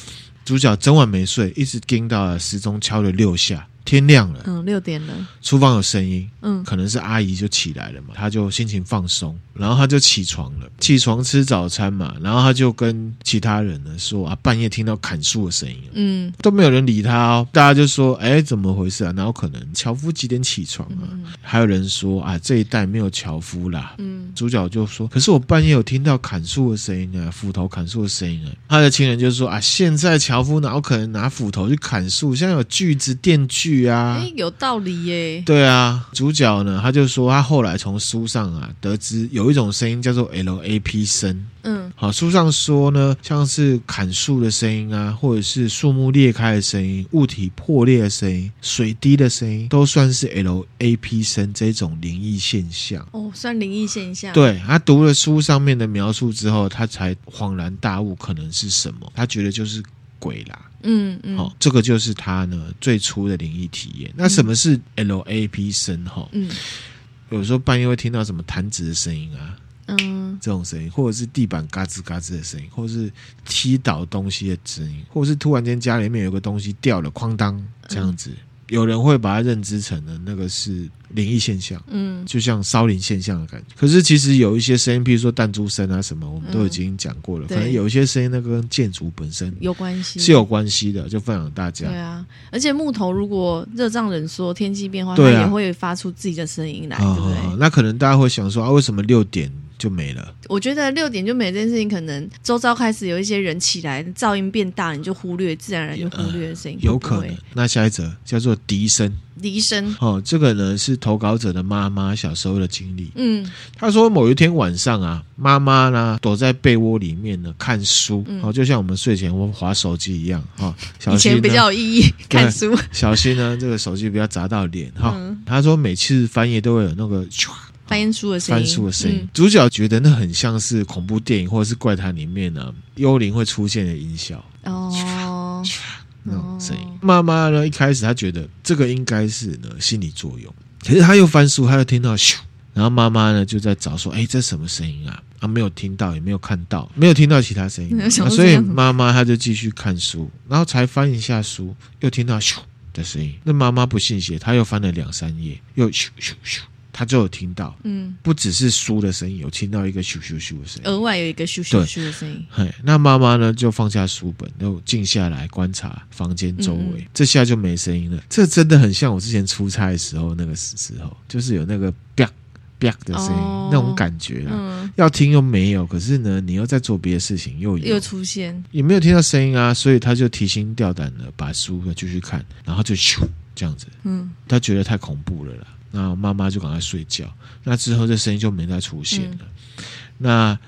主角整晚没睡，一直盯到了时钟敲了六下。天亮了，嗯，六点了。厨房有声音，嗯，可能是阿姨就起来了嘛，她就心情放松，然后她就起床了，起床吃早餐嘛，然后她就跟其他人呢说啊，半夜听到砍树的声音，嗯，都没有人理她哦，大家就说，哎，怎么回事啊？然后可能樵夫几点起床啊？嗯，还有人说啊，这一带没有樵夫啦，嗯，主角就说，可是我半夜有听到砍树的声音啊，斧头砍树的声音啊，他的亲人就说啊，现在樵夫哪有可能拿斧头去砍树？现在有锯子、电锯。啊，哎，有道理耶。对啊，主角呢，他就说他后来从书上啊得知有一种声音叫做 LAP 声。嗯，好，书上说呢，像是砍树的声音啊，或者是树木裂开的声音、物体破裂的声音、水滴的声音，都算是 LAP 声这种灵异现象。哦，算灵异现象。对，他读了书上面的描述之后，他才恍然大悟，可能是什么？他觉得就是。鬼啦，嗯嗯，好、哦，这个就是他呢最初的灵异体验。那什么是 LAP 声？哈，嗯，有时候半夜会听到什么弹指的声音啊，嗯，这种声音，或者是地板嘎吱嘎吱的声音，或者是踢倒东西的声音，或者是突然间家里面有个东西掉了，哐当这样子。嗯有人会把它认知成的那个是灵异现象，嗯，就像烧灵现象的感觉。可是其实有一些声音，比如说弹珠声啊什么，我们都已经讲过了。可能有一些声音，那个跟建筑本身有关系，是有关系的，就分享大家。对啊，而且木头如果热胀冷缩，天气变化，它也会发出自己的声音来，对不对？那可能大家会想说啊，为什么六点就没了？我觉得六点就没这件事情，可能周遭开始有一些人起来，噪音变大，你就忽略，自然而然就忽略的声音，有可能。那下一则叫做笛声。笛声哦，这个呢是投稿者的妈妈小时候的经历。嗯，她说某一天晚上啊，妈妈呢躲在被窝里面呢看书，哦、嗯，就像我们睡前我们滑手机一样哈。(laughs) 以前比较有意义，看书小心呢，这个手机不要砸到脸哈。她、嗯、说每次翻页都会有那个翻书的声音，翻书的声音。嗯、主角觉得那很像是恐怖电影或者是怪谈里面呢幽灵会出现的音效哦。(laughs) 那种声音，妈妈呢？一开始她觉得这个应该是呢心理作用，可是她又翻书，她又听到咻，然后妈妈呢就在找说：“哎，这什么声音啊？”啊，没有听到，也没有看到，没有听到其他声音，(laughs) 啊、所以妈妈她就继续看书，然后才翻一下书，又听到咻的声音。那妈妈不信邪，她又翻了两三页，又咻咻咻。他就有听到，嗯，不只是书的声音，有听到一个咻咻咻的声音，额外有一个咻咻咻的声音。嘿，那妈妈呢就放下书本，就静下来观察房间周围，嗯、这下就没声音了。这真的很像我之前出差的时候那个时候，就是有那个啪啪的声音，哦、那种感觉啊。嗯、要听又没有，可是呢，你又在做别的事情，又有。又出现，也没有听到声音啊，所以他就提心吊胆的把书继续看，然后就咻这样子，嗯，他觉得太恐怖了啦。那妈妈就赶快睡觉。那之后，这声音就没再出现了。嗯、那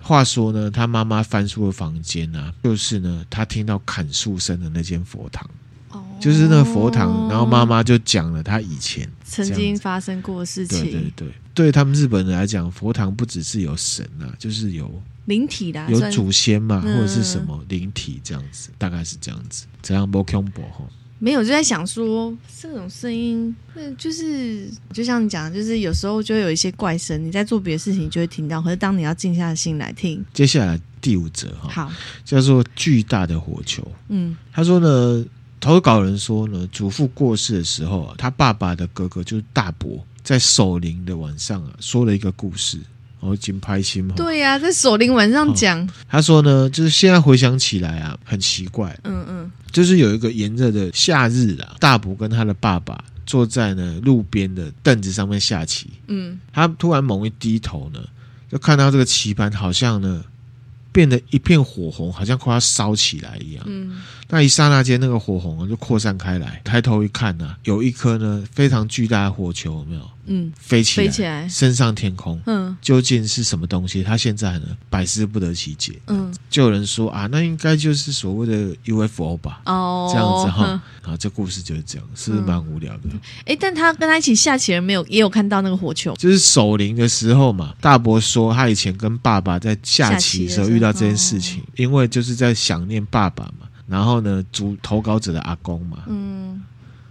话说呢，他妈妈翻出了房间呢、啊，就是呢，他听到砍树声的那间佛堂，哦、就是那个佛堂。然后妈妈就讲了他以前曾经发生过的事情。对对对，对他们日本人来讲，佛堂不只是有神啊，就是有灵体的，有祖先嘛，或者是什么灵体这样子，嗯、大概是这样子。这样不恐怖哈。没有，就在想说这种声音，那就是就像你讲，就是有时候就会有一些怪声，你在做别的事情就会听到，可是当你要静下心来听。接下来第五则哈，好，叫做巨大的火球。嗯，他说呢，投稿人说呢，祖父过世的时候啊，他爸爸的哥哥就是大伯，在守灵的晚上啊，说了一个故事。哦，金拍心嘛？对呀、在守灵晚上讲、他说呢，就是现在回想起来啊，很奇怪。嗯嗯，就是有一个炎热的夏日啊，大伯跟他的爸爸坐在呢路边的凳子上面下棋。嗯，他突然猛一低头呢，就看到这个棋盘好像呢变得一片火红，好像快要烧起来一样。嗯，那一刹那间，那个火红就扩散开来。抬头一看呢、有一颗呢非常巨大的火球，有没有？嗯，飞起来，飞起来，升上天空。嗯，究竟是什么东西？他现在呢，百思不得其解。嗯，就有人说啊，那应该就是所谓的 UFO 吧？哦，这样子哈。啊、嗯，这故事就是这样，是不是蛮无聊的？哎、嗯，但他跟他一起下棋人没有，也有看到那个火球。就是守灵的时候嘛。大伯说，他以前跟爸爸在下棋的时候遇到这件事情，因为就是在想念爸爸嘛。然后呢，主投稿者的阿公嘛。嗯，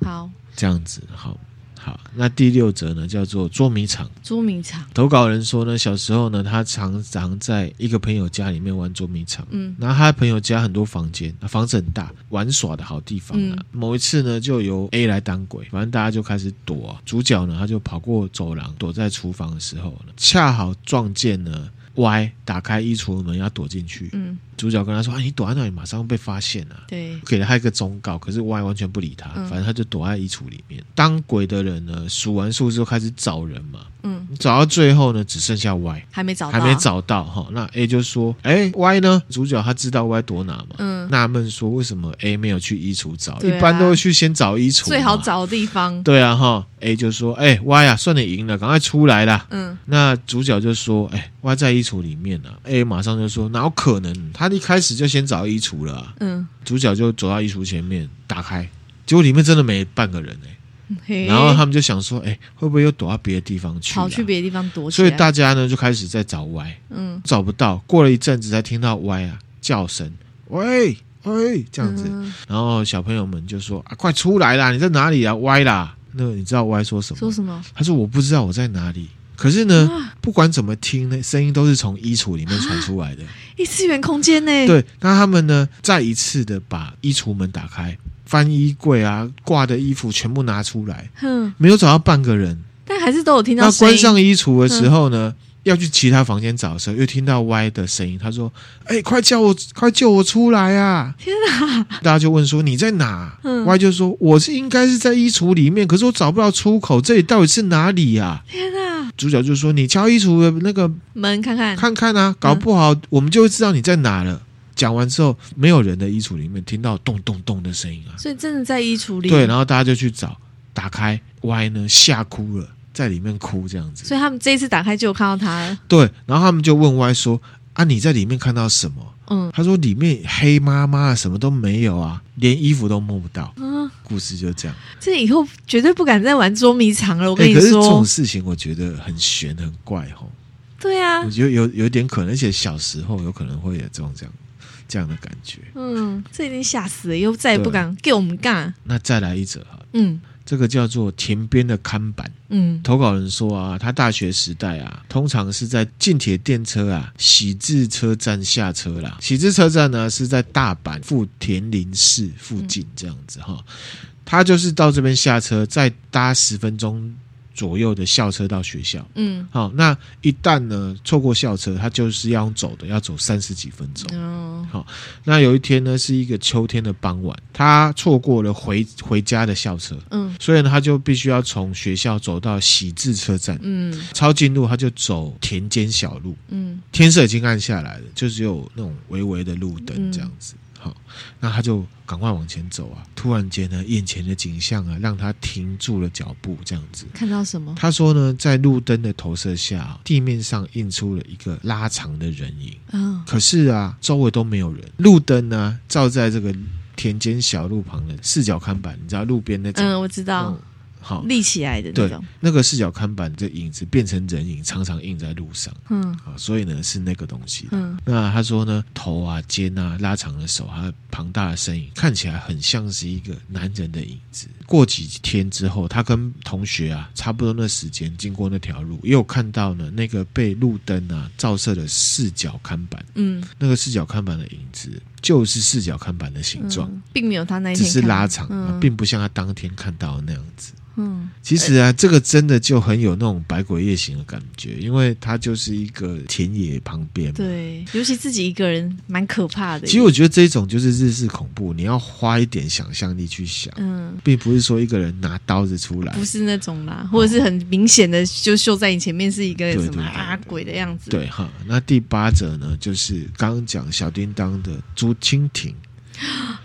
好，这样子好。好，那第六则呢，叫做捉迷藏。捉迷藏，投稿人说呢，小时候呢，他常常在一个朋友家里面玩捉迷藏。嗯，然后他的朋友家很多房间，房子很大，玩耍的好地方啊。嗯、某一次呢，就由 A 来当鬼，反正大家就开始躲、啊。主角呢，他就跑过走廊，躲在厨房的时候呢，恰好撞见了 Y 打开衣橱的门要躲进去。嗯。主角跟他说：“啊，你躲在那里，马上被发现了。”对，给了他一个忠告，可是 Y 完全不理他，嗯、反正他就躲在衣橱里面。当鬼的人呢，数完数之后开始找人嘛，嗯，找到最后呢，只剩下 Y，还没找到，还没找到哈。那 A 就说：“哎，Y 呢？”主角他知道 Y 躲哪嘛，嗯，纳闷说：“为什么 A 没有去衣橱找？啊、一般都会去先找衣橱，最好找的地方。”对啊，哈，A 就说：“哎，Y 啊，算你赢了，赶快出来啦。”嗯，那主角就说：“哎，Y 在衣橱里面呢。”A 马上就说：“哪有可能？他一开始就先。”找衣橱了、啊，嗯，主角就走到衣橱前面，打开，结果里面真的没半个人哎、欸，然后他们就想说，哎、欸，会不会又躲到别的地方去、啊？跑去别的地方躲。所以大家呢就开始在找 Y，嗯，找不到，过了一阵子才听到 Y 啊叫声，喂喂，这样子，嗯、然后小朋友们就说啊，快出来啦，你在哪里啊？Y 啦，那你知道 Y 说什么？说什么？他说我不知道我在哪里。可是呢，不管怎么听呢，声音都是从衣橱里面传出来的。异次元空间呢？对，那他们呢，再一次的把衣橱门打开，翻衣柜啊，挂的衣服全部拿出来，哼，没有找到半个人，但还是都有听到。那关上衣橱的时候呢？要去其他房间找的时候，又听到 Y 的声音。他说：“哎、欸，快叫我，快救我出来啊！”天哪！大家就问说：“你在哪？”嗯，Y 就说：“我是应该是在衣橱里面，可是我找不到出口，这里到底是哪里呀？”天哪！主角就说：“你敲衣橱的那个门看看，看看啊，搞不好我们就会知道你在哪了。”讲完之后，没有人的衣橱里面听到咚咚咚的声音啊，所以真的在衣橱里。对，然后大家就去找，打开 Y 呢，吓哭了。在里面哭这样子，所以他们这一次打开就有看到他了。对，然后他们就问 Y 说：“啊，你在里面看到什么？”嗯，他说：“里面黑麻麻，什么都没有啊，连衣服都摸不到。”嗯，故事就这样。这以后绝对不敢再玩捉迷藏了。我跟你说，欸、可是这种事情我觉得很悬很怪吼。对啊，我觉得有有点可能，而且小时候有可能会有这种这样这样的感觉。嗯，这已经吓死了，又再也不敢给我们干。那再来一则哈。嗯。这个叫做田边的看板。嗯，投稿人说啊，他大学时代啊，通常是在近铁电车啊喜字车站下车啦。喜字车站呢是在大阪富田林市附近这样子哈。他就是到这边下车，再搭十分钟。左右的校车到学校，嗯，好，那一旦呢错过校车，他就是要走的，要走三十几分钟。哦，好，那有一天呢是一个秋天的傍晚，他错过了回回家的校车，嗯，所以呢他就必须要从学校走到喜字车站，嗯，抄近路他就走田间小路，嗯，天色已经暗下来了，就只有那种微微的路灯这样子。嗯好，那他就赶快往前走啊！突然间呢，眼前的景象啊，让他停住了脚步。这样子，看到什么？他说呢，在路灯的投射下，地面上映出了一个拉长的人影。哦，可是啊，周围都没有人。路灯呢，照在这个田间小路旁的四角看板，你知道路边那种？嗯，我知道。好立起来的那种，那个四角看板的影子变成人影，常常印在路上。嗯，啊，所以呢是那个东西。嗯，那他说呢，头啊、肩啊、拉长的手，还有庞大的身影，看起来很像是一个男人的影子。过几天之后，他跟同学啊，差不多那时间经过那条路，也有看到呢那个被路灯啊照射的四角看板。嗯，那个四角看板的影子就是四角看板的形状，嗯，并没有他那一天只是拉长，嗯，并不像他当天看到的那样子。嗯，其实啊，这个真的就很有那种百鬼夜行的感觉，因为它就是一个田野旁边。对，尤其自己一个人，蛮可怕的。其实我觉得这种就是日式恐怖，你要花一点想象力去想，嗯，并不是说一个人拿刀子出来，不是那种啦，或者是很明显的就秀在你前面是一个什么啊鬼的样子。对哈，那第八者呢，就是刚刚讲小叮当的竹蜻蜓。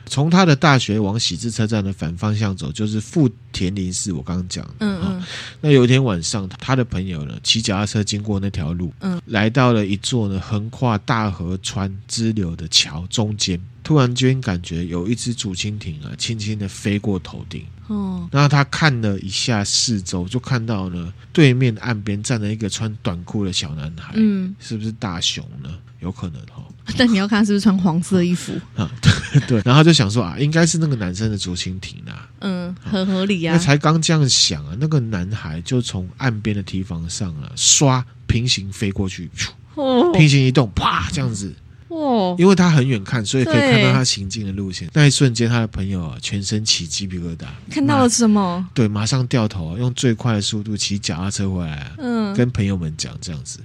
从他的大学往喜字车站的反方向走，就是富田林寺。我刚刚讲，嗯嗯，那有一天晚上，他的朋友呢骑脚踏车经过那条路，嗯，来到了一座呢横跨大河川支流的桥中间，突然间感觉有一只竹蜻蜓啊，轻轻的飞过头顶。哦，然后他看了一下四周，就看到呢对面岸边站了一个穿短裤的小男孩。嗯，是不是大雄呢？有可能哈。(laughs) 但你要看是不是穿黄色衣服啊？对对，然后就想说啊，应该是那个男生的竹蜻蜓啊。嗯，很合理啊。那才刚这样想啊，那个男孩就从岸边的堤防上啊，刷平行飞过去，哦，平行移动，啪，这样子。哦，因为他很远看，所以可以看到他行进的路线。那一瞬间，他的朋友啊，全身起鸡皮疙瘩。看到了什么？对，马上掉头啊，用最快的速度骑脚踏车回来啊。嗯，跟朋友们讲这样子。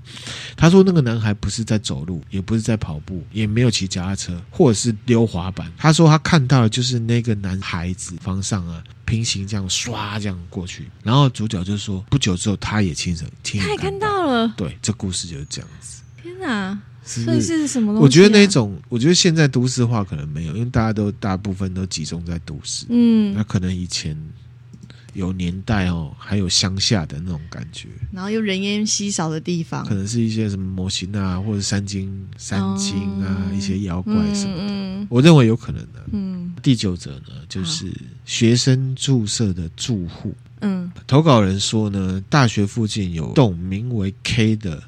他说，那个男孩不是在走路，也不是在跑步，也没有骑脚踏车，或者是溜滑板。他说他看到的就是那个男孩子方向啊，平行这样刷这样过去。然后主角就说，不久之后，他也亲身亲眼看到了。对，这故事就是这样子。天哪！所以是什么东西、啊？我觉得那种，我觉得现在都市化可能没有，因为大家都大部分都集中在都市。嗯，那可能以前有年代哦，还有乡下的那种感觉，然后又人烟稀少的地方，可能是一些什么模型啊，或者三金、三金啊，哦、一些妖怪什么的。嗯、我认为有可能的。嗯，第九者呢，就是学生宿舍的住户。嗯，投稿人说呢，大学附近有栋名为 K 的。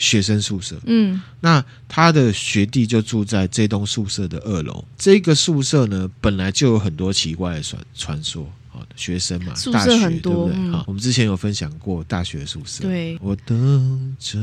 学生宿舍，嗯，那他的学弟就住在这栋宿舍的二楼。这个宿舍呢，本来就有很多奇怪的传传说，学生嘛，宿舍很多，对不对？好，我们之前有分享过大学宿舍。对，我等着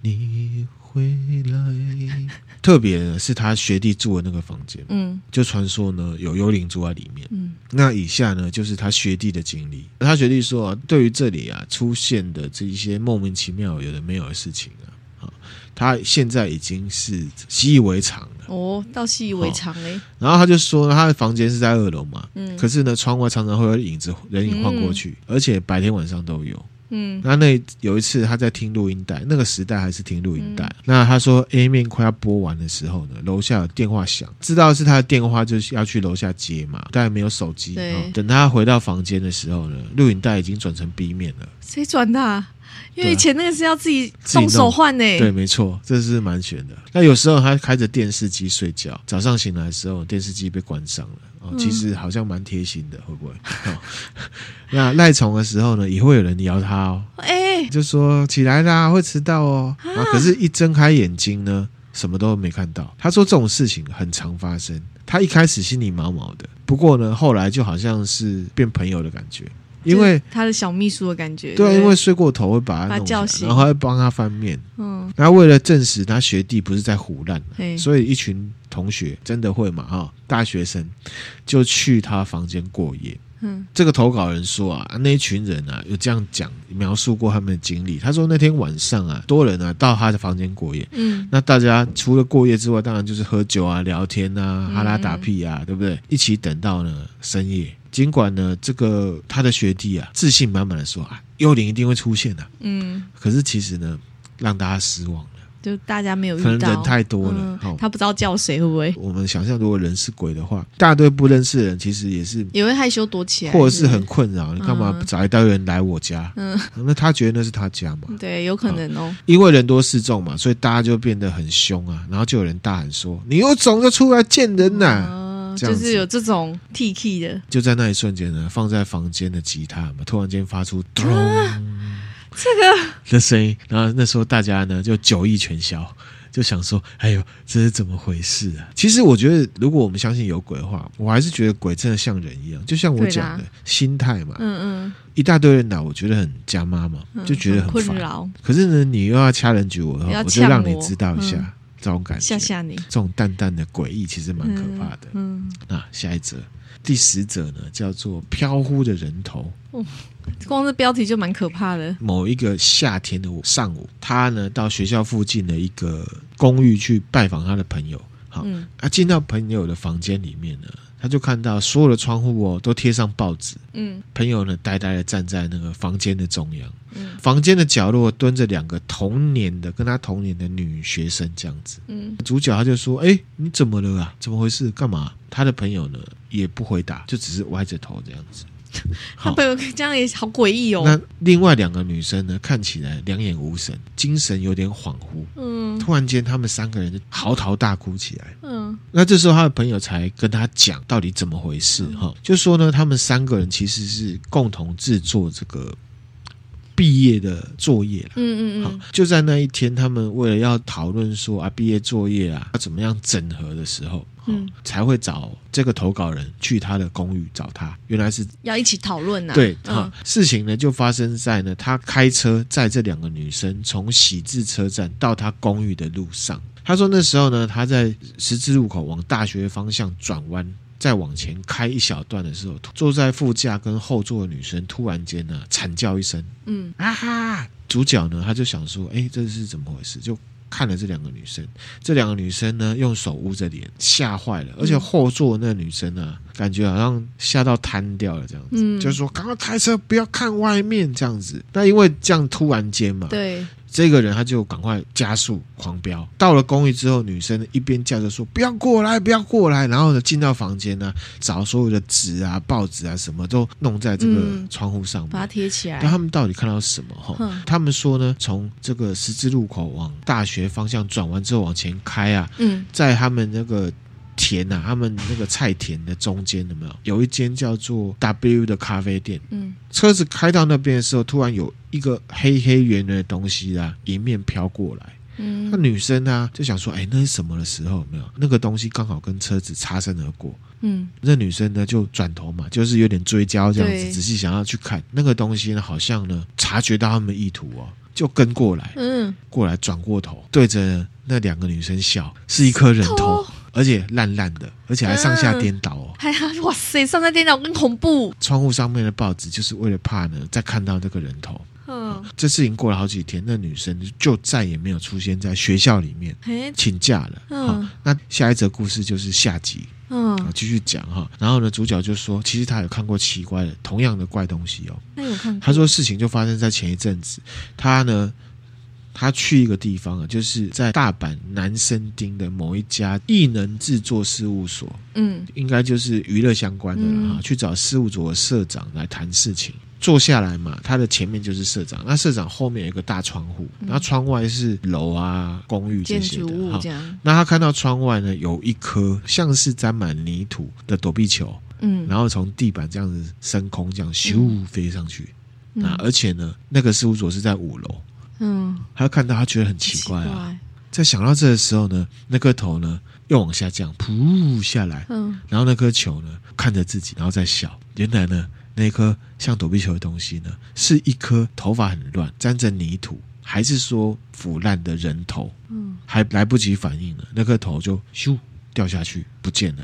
你回来。(laughs) 特别的是他学弟住的那个房间，嗯，就传说呢有幽灵住在里面，嗯，那以下呢就是他学弟的经历。他学弟说啊，对于这里啊出现的这一些莫名其妙有的没有的事情啊，啊，他现在已经是习以为常了。哦，倒习以为常嘞。然后他就说，他的房间是在二楼嘛，嗯，可是呢窗外常常会有影子人影晃过去，嗯，而且白天晚上都有。嗯，那那有一次他在听录音带，那个时代还是听录音带。嗯、那他说 A 面快要播完的时候呢，楼下有电话响，知道是他的电话，就是要去楼下接嘛。但没有手机。等他回到房间的时候呢，录影带已经转成 B 面了。谁转的、啊？因为以前那个是要自己动手换呢。对，没错，这是蛮悬的。那有时候他开着电视机睡觉，早上醒来的时候，电视机被关上了。哦，其实好像蛮贴心的，会不会？哦、(laughs) 那赖床的时候呢，也会有人摇他哦。哎、欸，就说起来啦，会迟到哦。啊，可是，一睁开眼睛呢，什么都没看到。他说这种事情很常发生。他一开始心里毛毛的，不过呢，后来就好像是变朋友的感觉。因为他的小秘书的感觉，对，对，因为睡过头会把他弄醒，醒，然后会帮他翻面。嗯，然后为了证实他学弟不是在胡乱，所以一群同学真的会嘛哈，大学生就去他房间过夜。嗯，这个投稿人说啊，那一群人啊有这样讲描述过他们的经历。他说那天晚上啊，多人啊到他的房间过夜。嗯，那大家除了过夜之外，当然就是喝酒啊、聊天啊、哈拉打屁啊，对不对？一起等到呢深夜。尽管呢，这个他的学弟啊，自信满满的说啊，幽灵一定会出现的、啊。嗯，可是其实呢，让大家失望了，就大家没有遇到，可能人太多了，嗯、他不知道叫谁，会不会？我们想象，如果人是鬼的话，大堆不认识的人，其实也是也会害羞躲起来，或者是很困扰。你干嘛找一大堆人来我家？嗯，那他觉得那是他家嘛？对，有可能哦。因为人多势众嘛，所以大家就变得很凶啊，然后就有人大喊说：“你有种就出来见人呐、啊！”嗯就是有这种 T K 的，就在那一瞬间呢，放在房间的吉他嘛，突然间发出咚、啊、这个 (laughs) 的声音，然后那时候大家呢就酒意全消，就想说：“哎呦，这是怎么回事啊？”其实我觉得，如果我们相信有鬼的话，我还是觉得鬼真的像人一样，就像我讲的心态嘛。嗯嗯，一大堆人来，我觉得很家妈嘛，就觉得很烦。嗯、可是呢，你又要掐人举我的话，我，我就让你知道一下。嗯这种感觉，吓吓你，这种淡淡的诡异，其实蛮可怕的。嗯，那、下一则，第十则呢，叫做飘忽的人头。哦，光是标题就蛮可怕的。某一个夏天的上午，他呢到学校附近的一个公寓去拜访他的朋友。好，嗯、啊，进到朋友的房间里面呢。他就看到所有的窗户哦都贴上报纸，嗯，朋友呢呆呆的站在那个房间的中央，嗯，房间的角落蹲着两个同年的跟他同年的女学生这样子，嗯，主角他就说：“哎，你怎么了啊？怎么回事？干嘛？”他的朋友呢也不回答，就只是歪着头这样子。(laughs) 他朋友这样也好诡异哦。那另外两个女生呢，看起来两眼无神，精神有点恍惚。嗯，突然间，他们三个人就嚎啕大哭起来。嗯，那这时候他的朋友才跟他讲到底怎么回事。哈、嗯，就说呢，他们三个人其实是共同制作这个毕业的作业了。嗯嗯嗯。就在那一天，他们为了要讨论说啊，毕业作业啊要怎么样整合的时候。嗯，才会找这个投稿人去他的公寓找他，原来是要一起讨论呢。对，哈、嗯，事情呢就发生在呢，他开车载这两个女生从喜字车站到他公寓的路上。他说那时候呢，他在十字路口往大学方向转弯，再往前开一小段的时候，坐在副驾跟后座的女生突然间呢惨叫一声，嗯啊哈，主角呢他就想说，哎，这是怎么回事？就。看了这两个女生，这两个女生呢，用手捂着脸，吓坏了。而且后座那个女生呢，感觉好像吓到瘫掉了，这样子，嗯、就是说赶快开车，不要看外面这样子。那因为这样突然间嘛，对。这个人他就赶快加速狂飙，到了公寓之后，女生一边叫着说：“不要过来，不要过来。”然后呢，进到房间呢，找所有的纸啊、报纸啊，什么都弄在这个窗户上面，把它贴起来。那他们到底看到什么？哈，他们说呢，从这个十字路口往大学方向转弯之后往前开啊，嗯，在他们那个。田呐、啊，他们那个菜田的中间有没有有一间叫做 W 的咖啡店？嗯，车子开到那边的时候，突然有一个黑黑圆圆的东西啊，迎面飘过来。嗯，那女生呢就想说，哎，那是什么的时候？没有那个东西刚好跟车子擦身而过。嗯，那女生呢就转头嘛，就是有点追焦这样子，仔细想要去看那个东西呢，好像呢察觉到他们意图哦，就跟过来，嗯，过来转过头对着那两个女生笑，是一颗人头。而且烂烂的，而且还上下颠倒哦！哎呀、哇塞，上下颠倒更恐怖。窗户上面的报纸就是为了怕呢，再看到那个人头。嗯，这事情过了好几天，那女生就再也没有出现在学校里面，请假了。嗯，那下一则故事就是下集。嗯，继续讲哈。然后呢，主角就说，其实他有看过奇怪的同样的怪东西哦。那有看？他说事情就发生在前一阵子，他呢。他去一个地方啊，就是在大阪南生町的某一家艺能制作事务所，嗯，应该就是娱乐相关的了哈。嗯、去找事务所的社长来谈事情，坐下来嘛，他的前面就是社长，那社长后面有一个大窗户，那窗外是楼啊、公寓这些的哈。那他看到窗外呢，有一颗像是沾满泥土的躲避球，嗯，然后从地板这样子升空，这样咻飞上去，那、嗯、而且呢，那个事务所是在五楼。嗯，他看到他觉得很奇怪啊，怪在想到这的时候呢，那颗头呢又往下降，噗下来，嗯，然后那颗球呢看着自己，然后再笑。原来呢，那颗像躲避球的东西呢，是一颗头发很乱、沾着泥土，还是说腐烂的人头？嗯，还来不及反应呢，那颗头就咻掉下去不见了。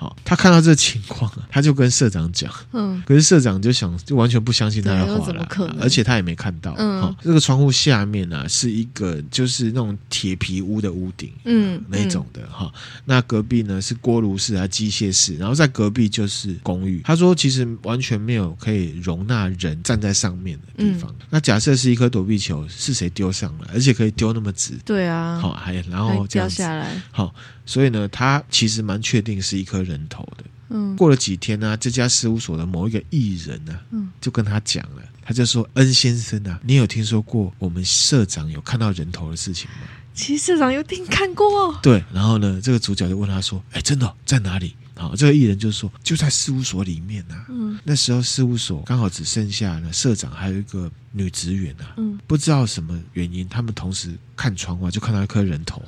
好，他看到这情况啊，他就跟社长讲，嗯，可是社长就想，就完全不相信他的话了，而且他也没看到，嗯，好，这个窗户下面呢、啊、是一个就是那种铁皮屋的屋顶，嗯，那种的哈，那隔壁呢是锅炉室啊机械室，然后在隔壁就是公寓。他说其实完全没有可以容纳人站在上面的地方。嗯、那假设是一颗躲避球，是谁丢上来，而且可以丢那么直？对啊，好，还然后掉下来，好。所以呢，他其实蛮确定是一颗人头的。嗯，过了几天呢、啊，这家事务所的某一个艺人呢、啊，嗯，就跟他讲了，他就说：“恩先生啊，你有听说过我们社长有看到人头的事情吗？”其实社长有听看过。对，然后呢，这个主角就问他说：“哎，真的、哦、在哪里？”好，这个艺人就说：“就在事务所里面呐、啊。”嗯，那时候事务所刚好只剩下了社长还有一个女职员啊。嗯，不知道什么原因，他们同时看窗外就看到一颗人头。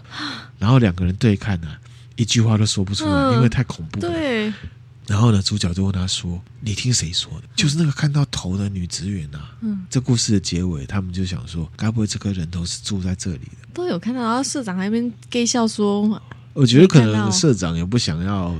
然后两个人对看呢、啊，一句话都说不出来，嗯、因为太恐怖了。对。然后呢，主角就问他说：“你听谁说的？”就是那个看到头的女职员啊。嗯。这故事的结尾，他们就想说：“该不会这颗人头是住在这里的？”都有看到，然后社长那边 gay 笑说：“我觉得可能社长也不想要。”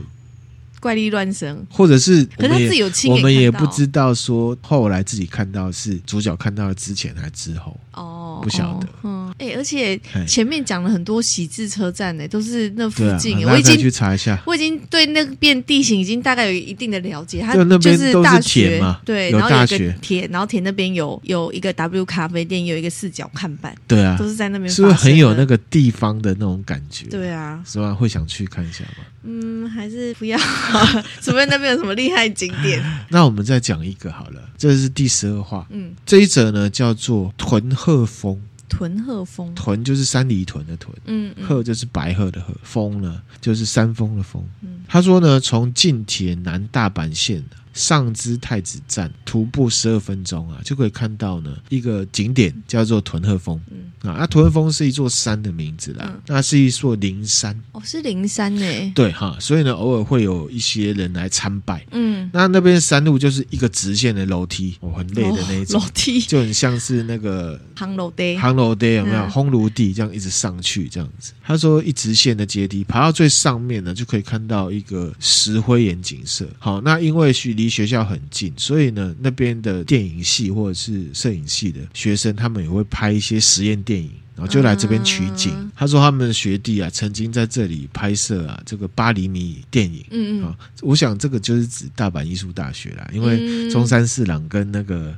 怪力乱神，或者是可是他自己有亲眼看到，我们也不知道说后来自己看到是主角看到了之前还是之后哦，不晓得。嗯，哎、欸，而且前面讲了很多喜字车站呢，都是那附近。啊、我已经去查一下，我已经对那边地形已经大概有一定的了解。它就是大学嘛，对，然后有一个铁，然后铁那边有有一个 W 咖啡店，有一个四角看板，对啊，都是在那边，是不是很有那个地方的那种感觉？对啊，是吧？会想去看一下吗？嗯，还是不要，(laughs) 除非那边有什么厉害景点。(laughs) 那我们再讲一个好了，这是第十二话。嗯，这一则呢叫做屯鹤峰。屯鹤峰，屯就是山里屯的屯，嗯，嗯，鹤就是白鹤的鹤，峰呢就是山峰的峰。嗯，他说呢，从近铁南大阪线上知太子站徒步十二分钟啊，就可以看到呢一个景点叫做屯鹤峰。嗯啊，那屯鹤峰是一座山的名字啦，嗯、那是一座灵山哦，是灵山呢。对哈，所以呢，偶尔会有一些人来参拜。嗯，那那边山路就是一个直线的楼梯，哦，很累的那一种楼梯，就很像是那个烘炉地，烘炉地有没有？烘炉地这样一直上去这样子。他说一直线的阶梯，爬到最上面呢，就可以看到一个石灰岩景色。好，那因为距离学校很近，所以呢，那边的电影系或者是摄影系的学生，他们也会拍一些实验电影，然后就来这边取景。嗯、他说他们的学弟啊，曾经在这里拍摄啊这个八厘米电影。嗯嗯，我想这个就是指大阪艺术大学啦，因为中山四郎跟那个。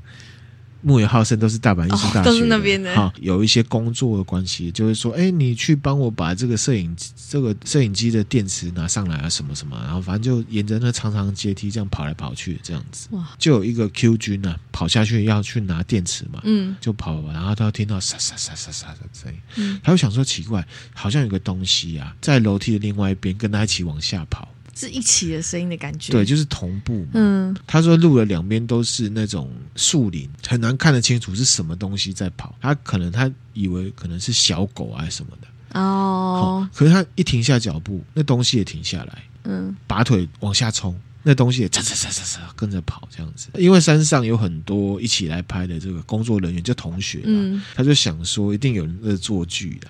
木野浩生都是大阪艺术大学，哦、都是那边的。好，有一些工作的关系，就是说，哎，你去帮我把这个摄影这个摄影机的电池拿上来啊，什么什么，然后反正就沿着那长长阶梯这样跑来跑去，这样子。哇！就有一个 Q 君啊，跑下去要去拿电池嘛，嗯，就跑吧，然后他听到沙沙沙沙沙的声音，嗯，他就想说奇怪，好像有个东西啊，在楼梯的另外一边跟他一起往下跑。是一起的声音的感觉。对，就是同步。嗯，他说录了两边都是那种树林，很难看得清楚是什么东西在跑。他可能他以为可能是小狗啊什么的哦，可是他一停下脚步，那东西也停下来，嗯，拔腿往下冲。那东西也嚓嚓嚓嚓嚓跟着跑这样子，因为山上有很多一起来拍的这个工作人员，就同学，嗯，他就想说一定有人在做剧的。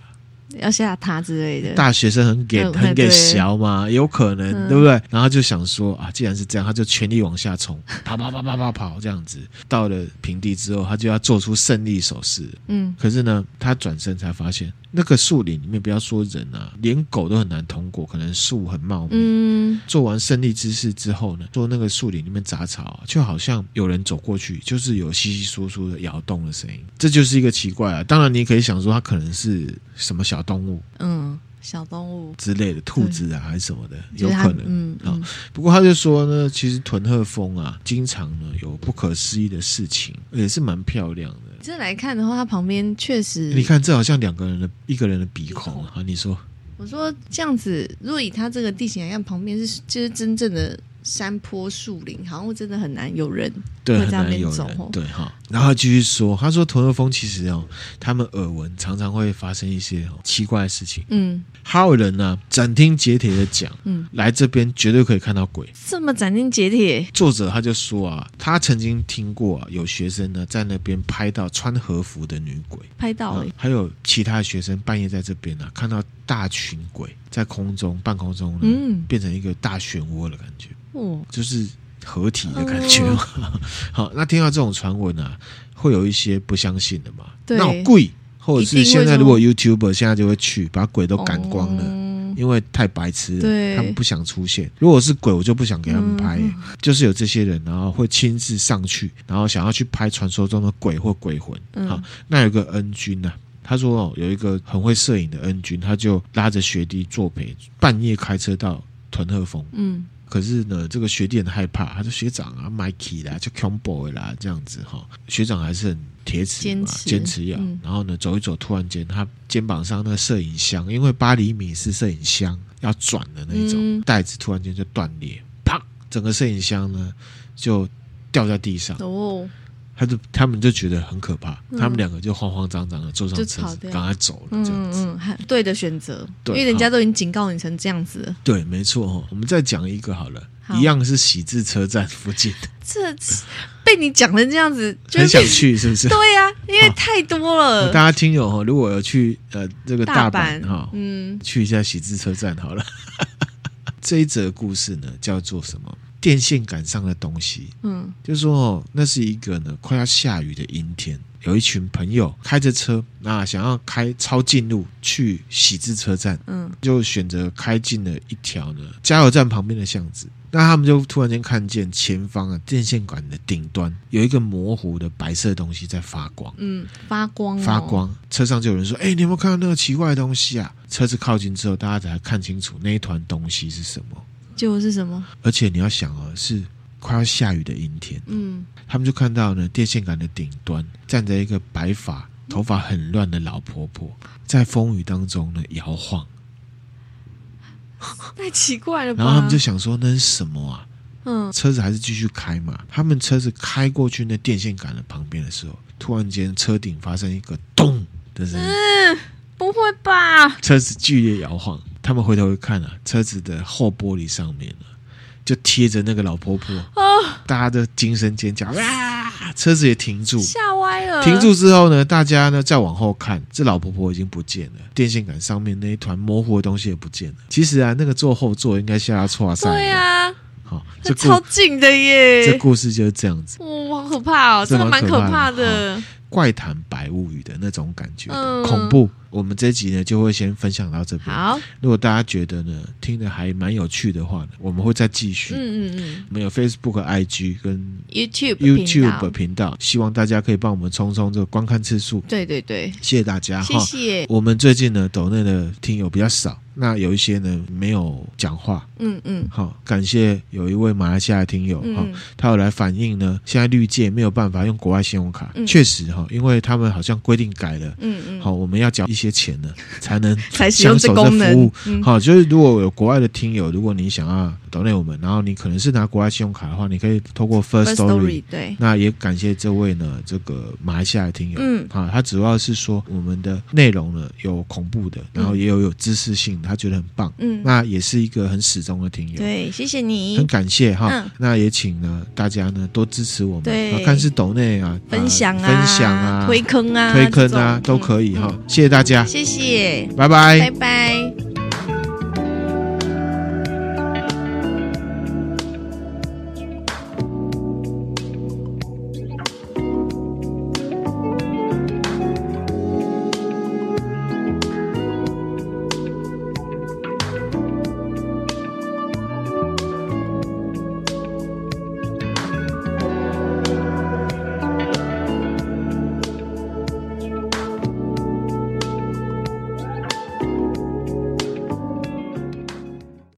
要吓他之类的，大学生很给很给小嘛，有可能、嗯、对不对？然后就想说啊，既然是这样，他就全力往下冲，跑跑跑跑跑跑这样子。到了平地之后，他就要做出胜利手势。嗯，可是呢，他转身才发现，那个树林里面，不要说人啊，连狗都很难通过，可能树很茂密。嗯，做完胜利姿势之后呢，做那个树林里面杂草，就好像有人走过去，就是有稀稀疏疏的摇动的声音。这就是一个奇怪啊。当然，你可以想说，他可能是什么小。动物，嗯，小动物之类的，兔子啊，还是什么的，有可能，嗯，嗯。不过他就说呢，其实屯鹤峰啊，经常呢有不可思议的事情，也是蛮漂亮的。这来看的话，它旁边确实，你看这好像两个人的一个人的鼻孔啊。你说，我说这样子，如果以它这个地形来看，旁边是就是真正的。山坡树林，好像真的很难有人对，很难有人对哈。然后他继续说，他说屯鹤峰其实哦，他们耳闻常常会发生一些奇怪的事情。嗯，还有人呢斩钉截铁的讲，嗯，来这边绝对可以看到鬼。这么斩钉截铁？作者他就说啊，他曾经听过啊，有学生呢在那边拍到穿和服的女鬼，拍到了。还有其他学生半夜在这边呢、啊，看到大群鬼在空中半空中呢，嗯，变成一个大漩涡的感觉。哦，就是合体的感觉。哦、(laughs) 好，那听到这种传闻啊，会有一些不相信的嘛？对，那贵，或者是现在如果 YouTuber 现在就会去把鬼都赶光了，哦，因为太白痴了，对，他们不想出现。如果是鬼，我就不想给他们拍。嗯、就是有这些人，然后会亲自上去，然后想要去拍传说中的鬼或鬼魂。嗯、好，那有个恩君呢，啊，他说哦，有一个很会摄影的恩君，他就拉着学弟作陪，半夜开车到屯鹤峰。嗯。可是呢，这个学弟很害怕，他说学长啊，Mikey 啦，就 Combo 啦，这样子哈。学长还是很铁齿嘛，坚持要。嗯、然后呢，走一走，突然间他肩膀上那个摄影箱，因为八厘米是摄影箱要转的那种袋子，突然间就断裂，啪，整个摄影箱呢就掉在地上。哦。他就他们就觉得很可怕，嗯、他们两个就慌慌张张的坐上车子，赶快走了。这样子，嗯嗯，对的选择，因为人家都已经警告你成这样子了。对，没错哦。我们再讲一个好了，好一样是喜字车站附近的。这被你讲成这样子，就很想去，是不是？对呀、啊，因为太多了。大家听友哈，如果有去呃这个大阪哈，嗯，去一下喜字车站好了。(laughs) 这一则故事呢，叫做什么？电线杆上的东西，嗯，就说哦，那是一个呢快要下雨的阴天，有一群朋友开着车，那想要开抄近路去喜字车站，嗯，就选择开进了一条呢加油站旁边的巷子。那他们就突然间看见前方啊电线杆的顶端有一个模糊的白色东西在发光，嗯，发光、哦、发光。车上就有人说：“哎、欸，你有没有看到那个奇怪的东西啊？”车子靠近之后，大家才看清楚那一团东西是什么。结果是什么？而且你要想哦，是快要下雨的阴天。嗯，他们就看到呢，电线杆的顶端站着一个白发、头发很乱的老婆婆，在风雨当中呢摇晃。太奇怪了吧？然后他们就想说，那是什么啊？嗯，车子还是继续开嘛。他们车子开过去那电线杆的旁边的时候，突然间车顶发生一个咚的声音。嗯，不会吧？车子剧烈摇晃。他们回头一看啊，车子的后玻璃上面呢，就贴着那个老婆婆，哦、大家都惊声尖叫啊！车子也停住，吓歪了。停住之后呢，大家呢再往后看，这老婆婆已经不见了，电线杆上面那一团模糊的东西也不见了。其实啊，那个坐后座应该吓错啊，对呀，好，这超近的耶。这故事就是这样子，哇，好可怕哦，真的蛮可怕的。怪谈白物语的那种感觉，嗯、恐怖。我们这一集呢就会先分享到这边。好，如果大家觉得呢听的还蛮有趣的话呢，我们会再继续。嗯嗯嗯。我们有 Facebook、IG 跟 YouTube YouTube 频道，希望大家可以帮我们冲冲这个观看次数。对对对，谢谢大家。谢谢。我们最近呢抖内的听友比较少。那有一些呢没有讲话，嗯嗯，好，感谢有一位马来西亚的听友，哈，他有来反映呢，现在绿界没有办法用国外信用卡，确实哈，因为他们好像规定改了，嗯嗯，好，我们要缴一些钱呢，才能享受这服务，好，就是如果有国外的听友，如果你想要抖内我们，然后你可能是拿国外信用卡的话，你可以透过 First Story，对，那也感谢这位呢，这个马来西亚的听友，嗯，啊，他主要是说我们的内容呢有恐怖的，然后也有有知识性，他觉得很棒，嗯，那也是一个很始终的听友，对，谢谢你，很感谢哈，那也请呢大家呢多支持我们，对，看是抖内啊，分享啊，分享啊，推坑啊，推坑啊，都可以哈，谢谢大家，谢谢，拜拜，拜拜。